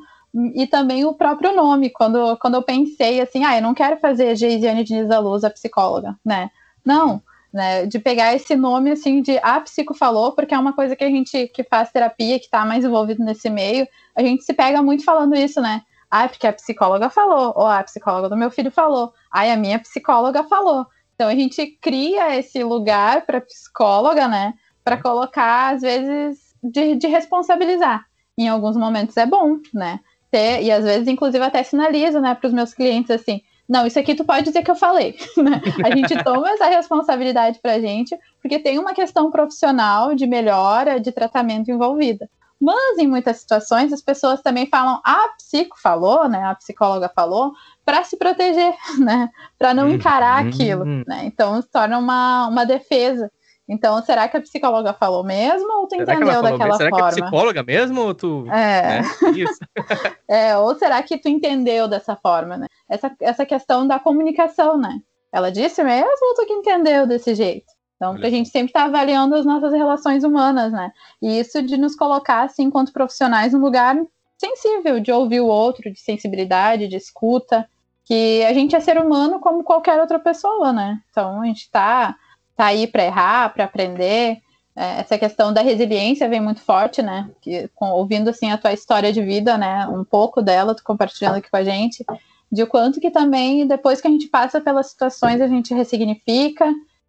e também o próprio nome, quando, quando eu pensei assim, ah, eu não quero fazer Geisiane Diniz da Luz, a psicóloga, né, não, né, de pegar esse nome assim de a psico falou, porque é uma coisa que a gente que faz terapia, que está mais envolvido nesse meio, a gente se pega muito falando isso, né? Ah, porque a psicóloga falou, ou a psicóloga do meu filho falou, ai, a minha psicóloga falou. Então a gente cria esse lugar para psicóloga, né? Para colocar, às vezes, de, de responsabilizar. Em alguns momentos é bom, né? Ter, e às vezes, inclusive, até sinalizo, né, para os meus clientes assim: não, isso aqui tu pode dizer que eu falei. Né? A gente toma essa responsabilidade pra gente, porque tem uma questão profissional de melhora, de tratamento envolvida. Mas em muitas situações as pessoas também falam, a psico falou, né? A psicóloga falou, para se proteger, né? Para não encarar uhum. aquilo, né? Então se torna uma, uma defesa. Então, será que a psicóloga falou mesmo ou tu será entendeu daquela será forma? Será que é psicóloga mesmo ou tu... É. Né? Isso. é, ou será que tu entendeu dessa forma, né? Essa, essa questão da comunicação, né? Ela disse mesmo ou tu que entendeu desse jeito? Então, a gente sempre está avaliando as nossas relações humanas, né? E isso de nos colocar, assim, enquanto profissionais, num lugar sensível, de ouvir o outro, de sensibilidade, de escuta, que a gente é ser humano como qualquer outra pessoa, né? Então, a gente está tá aí para errar, para aprender. É, essa questão da resiliência vem muito forte, né? Que, com, ouvindo assim a tua história de vida, né? Um pouco dela, tu compartilhando aqui com a gente, de quanto que também depois que a gente passa pelas situações a gente ressignifica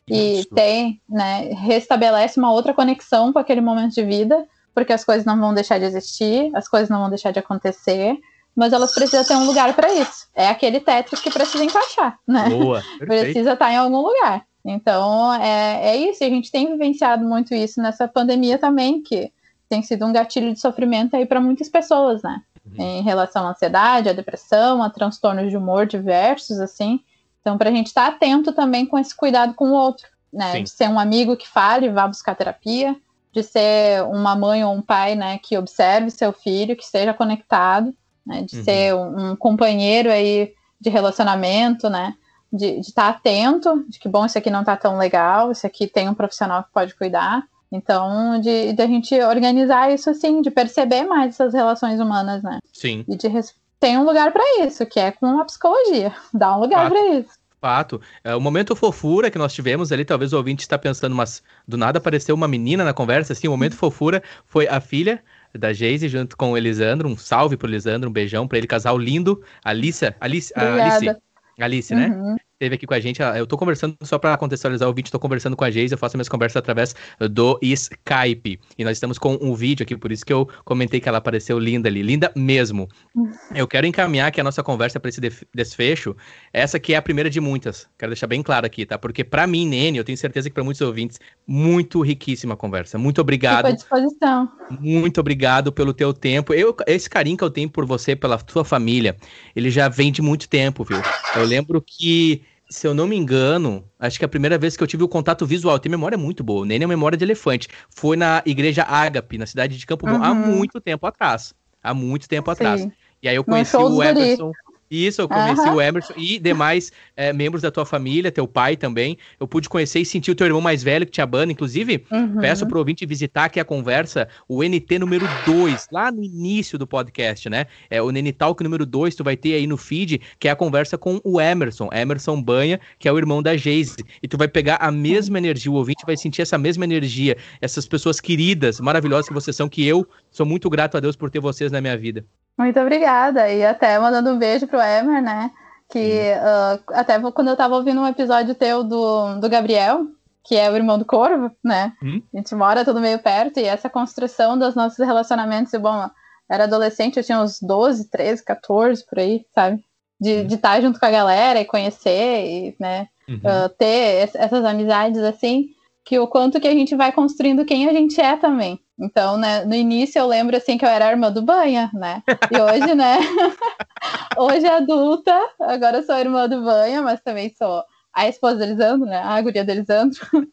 e Isso. tem, né? Restabelece uma outra conexão com aquele momento de vida, porque as coisas não vão deixar de existir, as coisas não vão deixar de acontecer mas elas precisam ter um lugar para isso. É aquele Tetris que precisa encaixar, né? Boa, precisa estar em algum lugar. Então, é, é isso, a gente tem vivenciado muito isso nessa pandemia também, que tem sido um gatilho de sofrimento aí para muitas pessoas, né? Uhum. Em relação à ansiedade, à depressão, a transtornos de humor diversos, assim. Então, para a gente estar tá atento também com esse cuidado com o outro, né? Sim. De ser um amigo que fale, vá buscar terapia, de ser uma mãe ou um pai, né, que observe seu filho, que esteja conectado, né? De uhum. ser um, um companheiro aí de relacionamento, né? De estar tá atento, de que, bom, isso aqui não está tão legal, isso aqui tem um profissional que pode cuidar. Então, de, de a gente organizar isso assim, de perceber mais essas relações humanas, né? Sim. E de tem um lugar para isso, que é com a psicologia. Dá um lugar para isso. Fato. É, o momento fofura que nós tivemos ali, talvez o ouvinte está pensando, mas do nada apareceu uma menina na conversa, assim, o momento fofura foi a filha da Geise junto com o Elisandro. Um salve pro Elisandro, um beijão para ele, casal lindo. Alice, Alice, Alice, Alice, né? Uhum esteve aqui com a gente. Eu tô conversando, só para contextualizar o vídeo, tô conversando com a Geise, eu faço minhas conversas através do Skype. E nós estamos com um vídeo aqui, por isso que eu comentei que ela apareceu linda ali. Linda mesmo. Uhum. Eu quero encaminhar aqui a nossa conversa para esse desfecho. Essa aqui é a primeira de muitas. Quero deixar bem claro aqui, tá? Porque para mim, Nene, eu tenho certeza que para muitos ouvintes, muito riquíssima a conversa. Muito obrigado. Fico à disposição. Muito obrigado pelo teu tempo. Eu, esse carinho que eu tenho por você, pela tua família, ele já vem de muito tempo, viu? Eu lembro que se eu não me engano, acho que a primeira vez que eu tive o contato visual, tem memória muito boa, nem a memória de elefante, foi na igreja Ágape, na cidade de Campo Bom, há uhum. muito tempo atrás. Há muito tempo Sim. atrás. E aí eu conheci o Everson. Isso, eu conheci uhum. o Emerson e demais é, membros da tua família, teu pai também. Eu pude conhecer e sentir o teu irmão mais velho que tinha banda. Inclusive, uhum. peço pro ouvinte visitar aqui a conversa, o NT número 2, lá no início do podcast, né? É o Nene Talk número 2, tu vai ter aí no feed, que é a conversa com o Emerson, Emerson Banha, que é o irmão da Geise. E tu vai pegar a mesma energia, o ouvinte vai sentir essa mesma energia, essas pessoas queridas, maravilhosas que vocês são, que eu sou muito grato a Deus por ter vocês na minha vida. Muito obrigada. E até mandando um beijo pro Emer, né? Que uh, até quando eu tava ouvindo um episódio teu do, do Gabriel, que é o irmão do Corvo, né? Hum? A gente mora tudo meio perto e essa construção dos nossos relacionamentos, e bom, era adolescente, eu tinha uns 12, 13, 14 por aí, sabe? De, hum. de estar junto com a galera e conhecer e, né, uhum. uh, ter essas amizades assim, que o quanto que a gente vai construindo quem a gente é também. Então, né, no início eu lembro assim que eu era a irmã do Banha, né? E hoje, né? hoje adulta, agora sou a irmã do Banha, mas também sou a esposa de Elisandro, né? A guria de Elisandro.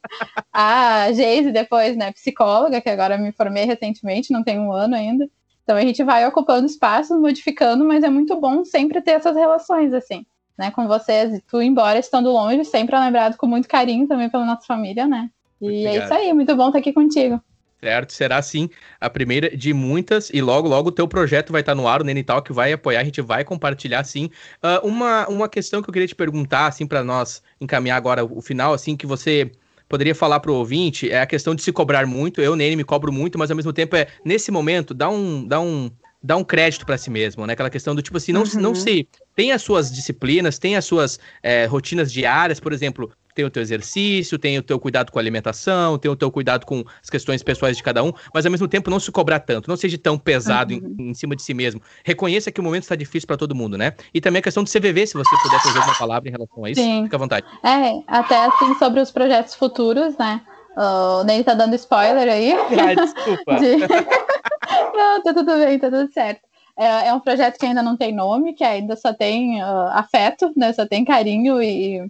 a Geise depois, né, psicóloga, que agora me formei recentemente, não tem um ano ainda. Então a gente vai ocupando espaços, modificando, mas é muito bom sempre ter essas relações, assim, né, com vocês. E tu, embora estando longe, sempre é lembrado com muito carinho também pela nossa família, né? E é isso aí, muito bom estar aqui contigo. Certo, será sim a primeira de muitas e logo, logo o teu projeto vai estar no ar, o Nene Talk vai apoiar, a gente vai compartilhar sim. Uh, uma, uma questão que eu queria te perguntar, assim, para nós encaminhar agora o final, assim, que você poderia falar para o ouvinte, é a questão de se cobrar muito, eu, Nene, me cobro muito, mas ao mesmo tempo é, nesse momento, dá um, dá um, dá um crédito para si mesmo, né? Aquela questão do tipo assim, não, uhum. não se tem as suas disciplinas, tem as suas é, rotinas diárias, por exemplo, tem o teu exercício, tem o teu cuidado com a alimentação, tem o teu cuidado com as questões pessoais de cada um, mas ao mesmo tempo não se cobrar tanto, não seja tão pesado uhum. em, em, cima de si mesmo. Reconheça que o momento está difícil para todo mundo, né? E também a questão do CVV, se você puder fazer uma palavra em relação a isso, Sim. fica à vontade. É, até assim sobre os projetos futuros, né? O Ney tá dando spoiler aí. Ai, desculpa. De... não, tá tudo bem, tá tudo certo. É, é, um projeto que ainda não tem nome, que ainda só tem uh, afeto, né? Só tem carinho e,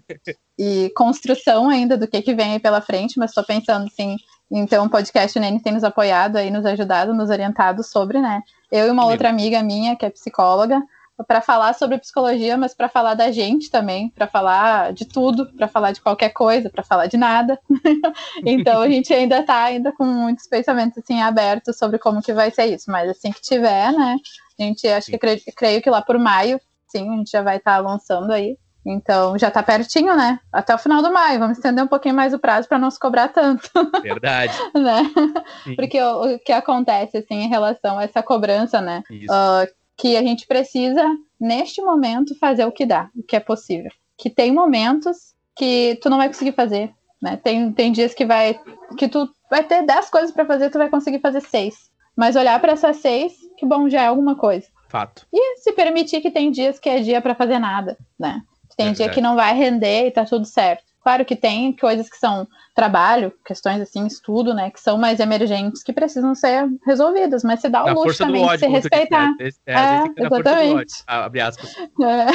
e construção ainda do que, que vem aí pela frente, mas estou pensando sim em ter um podcast, o Nene tem nos apoiado aí, nos ajudado, nos orientado sobre, né? Eu e uma outra amiga minha, que é psicóloga, para falar sobre psicologia, mas para falar da gente também, para falar de tudo, para falar de qualquer coisa, para falar de nada. então a gente ainda está ainda com muitos pensamentos assim abertos sobre como que vai ser isso, mas assim que tiver, né? A gente acho que creio, creio que lá por maio, sim, a gente já vai estar tá lançando aí. Então já está pertinho, né? Até o final do maio. Vamos estender um pouquinho mais o prazo para não se cobrar tanto. Verdade. né? Porque o, o, que acontece assim em relação a essa cobrança, né? Uh, que a gente precisa, neste momento, fazer o que dá, o que é possível. Que tem momentos que tu não vai conseguir fazer, né? Tem, tem dias que vai que tu vai ter 10 coisas para fazer, tu vai conseguir fazer seis. Mas olhar para essas seis, que bom, já é alguma coisa. Fato. E se permitir que tem dias que é dia para fazer nada, né? Tem é dia que não vai render e tá tudo certo. Claro que tem coisas que são trabalho, questões assim, estudo, né, que são mais emergentes, que precisam ser resolvidas, mas você dá o luxo também de se respeitar. Disse, né? é, é exatamente. Ódio, abre aspas. É,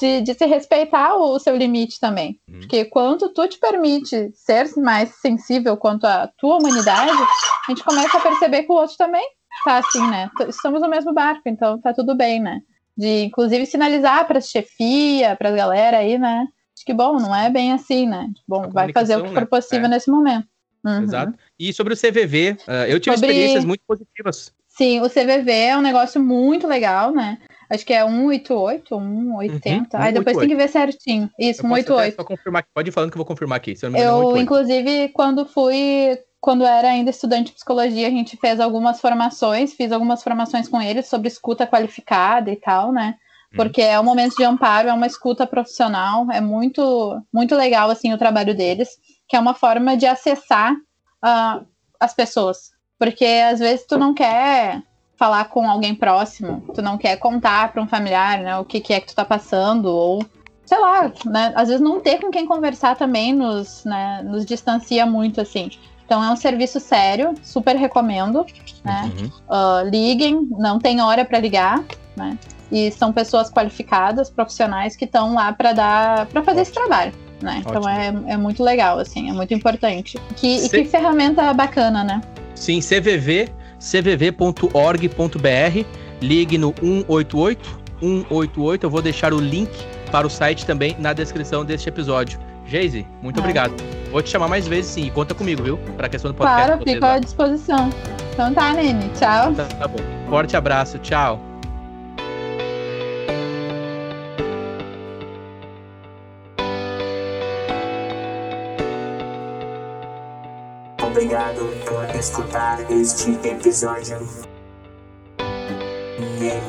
de, de se respeitar o seu limite também. Uhum. Porque quando tu te permite ser mais sensível quanto à tua humanidade, a gente começa a perceber que o outro também tá assim, né? Estamos no mesmo barco, então tá tudo bem, né? De inclusive sinalizar para chefia, para galera aí, né? que, bom, não é bem assim, né? Bom, vai fazer o que for né? possível é. nesse momento. Uhum. Exato. E sobre o CVV, uh, eu tive sobre... experiências muito positivas. Sim, o CVV é um negócio muito legal, né? Acho que é 188, 180. Uhum, Aí depois tem que ver certinho. Isso, eu 188. Confirmar, pode ir falando que eu vou confirmar aqui. eu, eu inclusive, quando fui, quando era ainda estudante de psicologia, a gente fez algumas formações, fiz algumas formações com eles sobre escuta qualificada e tal, né? porque é um momento de amparo, é uma escuta profissional, é muito, muito legal assim o trabalho deles, que é uma forma de acessar uh, as pessoas, porque às vezes tu não quer falar com alguém próximo, tu não quer contar para um familiar, né, o que, que é que tu tá passando ou sei lá, né, às vezes não ter com quem conversar também nos, né, nos distancia muito assim. Então é um serviço sério, super recomendo, né? Uhum. Uh, liguem, não tem hora para ligar, né? E são pessoas qualificadas, profissionais que estão lá para dar, para fazer Ótimo. esse trabalho. Né? Então é, é muito legal, assim, é muito importante. Que, C... E que ferramenta bacana, né? Sim, CVV, cvv.org.br, ligue no 188, 188, eu vou deixar o link para o site também na descrição deste episódio. Geise, muito é. obrigado. Vou te chamar mais vezes sim, e conta comigo, viu? Para a questão do podcast. Claro, fico à disposição. Então tá, Nene, tchau. Tá, tá bom. Forte abraço, tchau. Obrigado por escutar este episódio. Game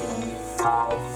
Talk.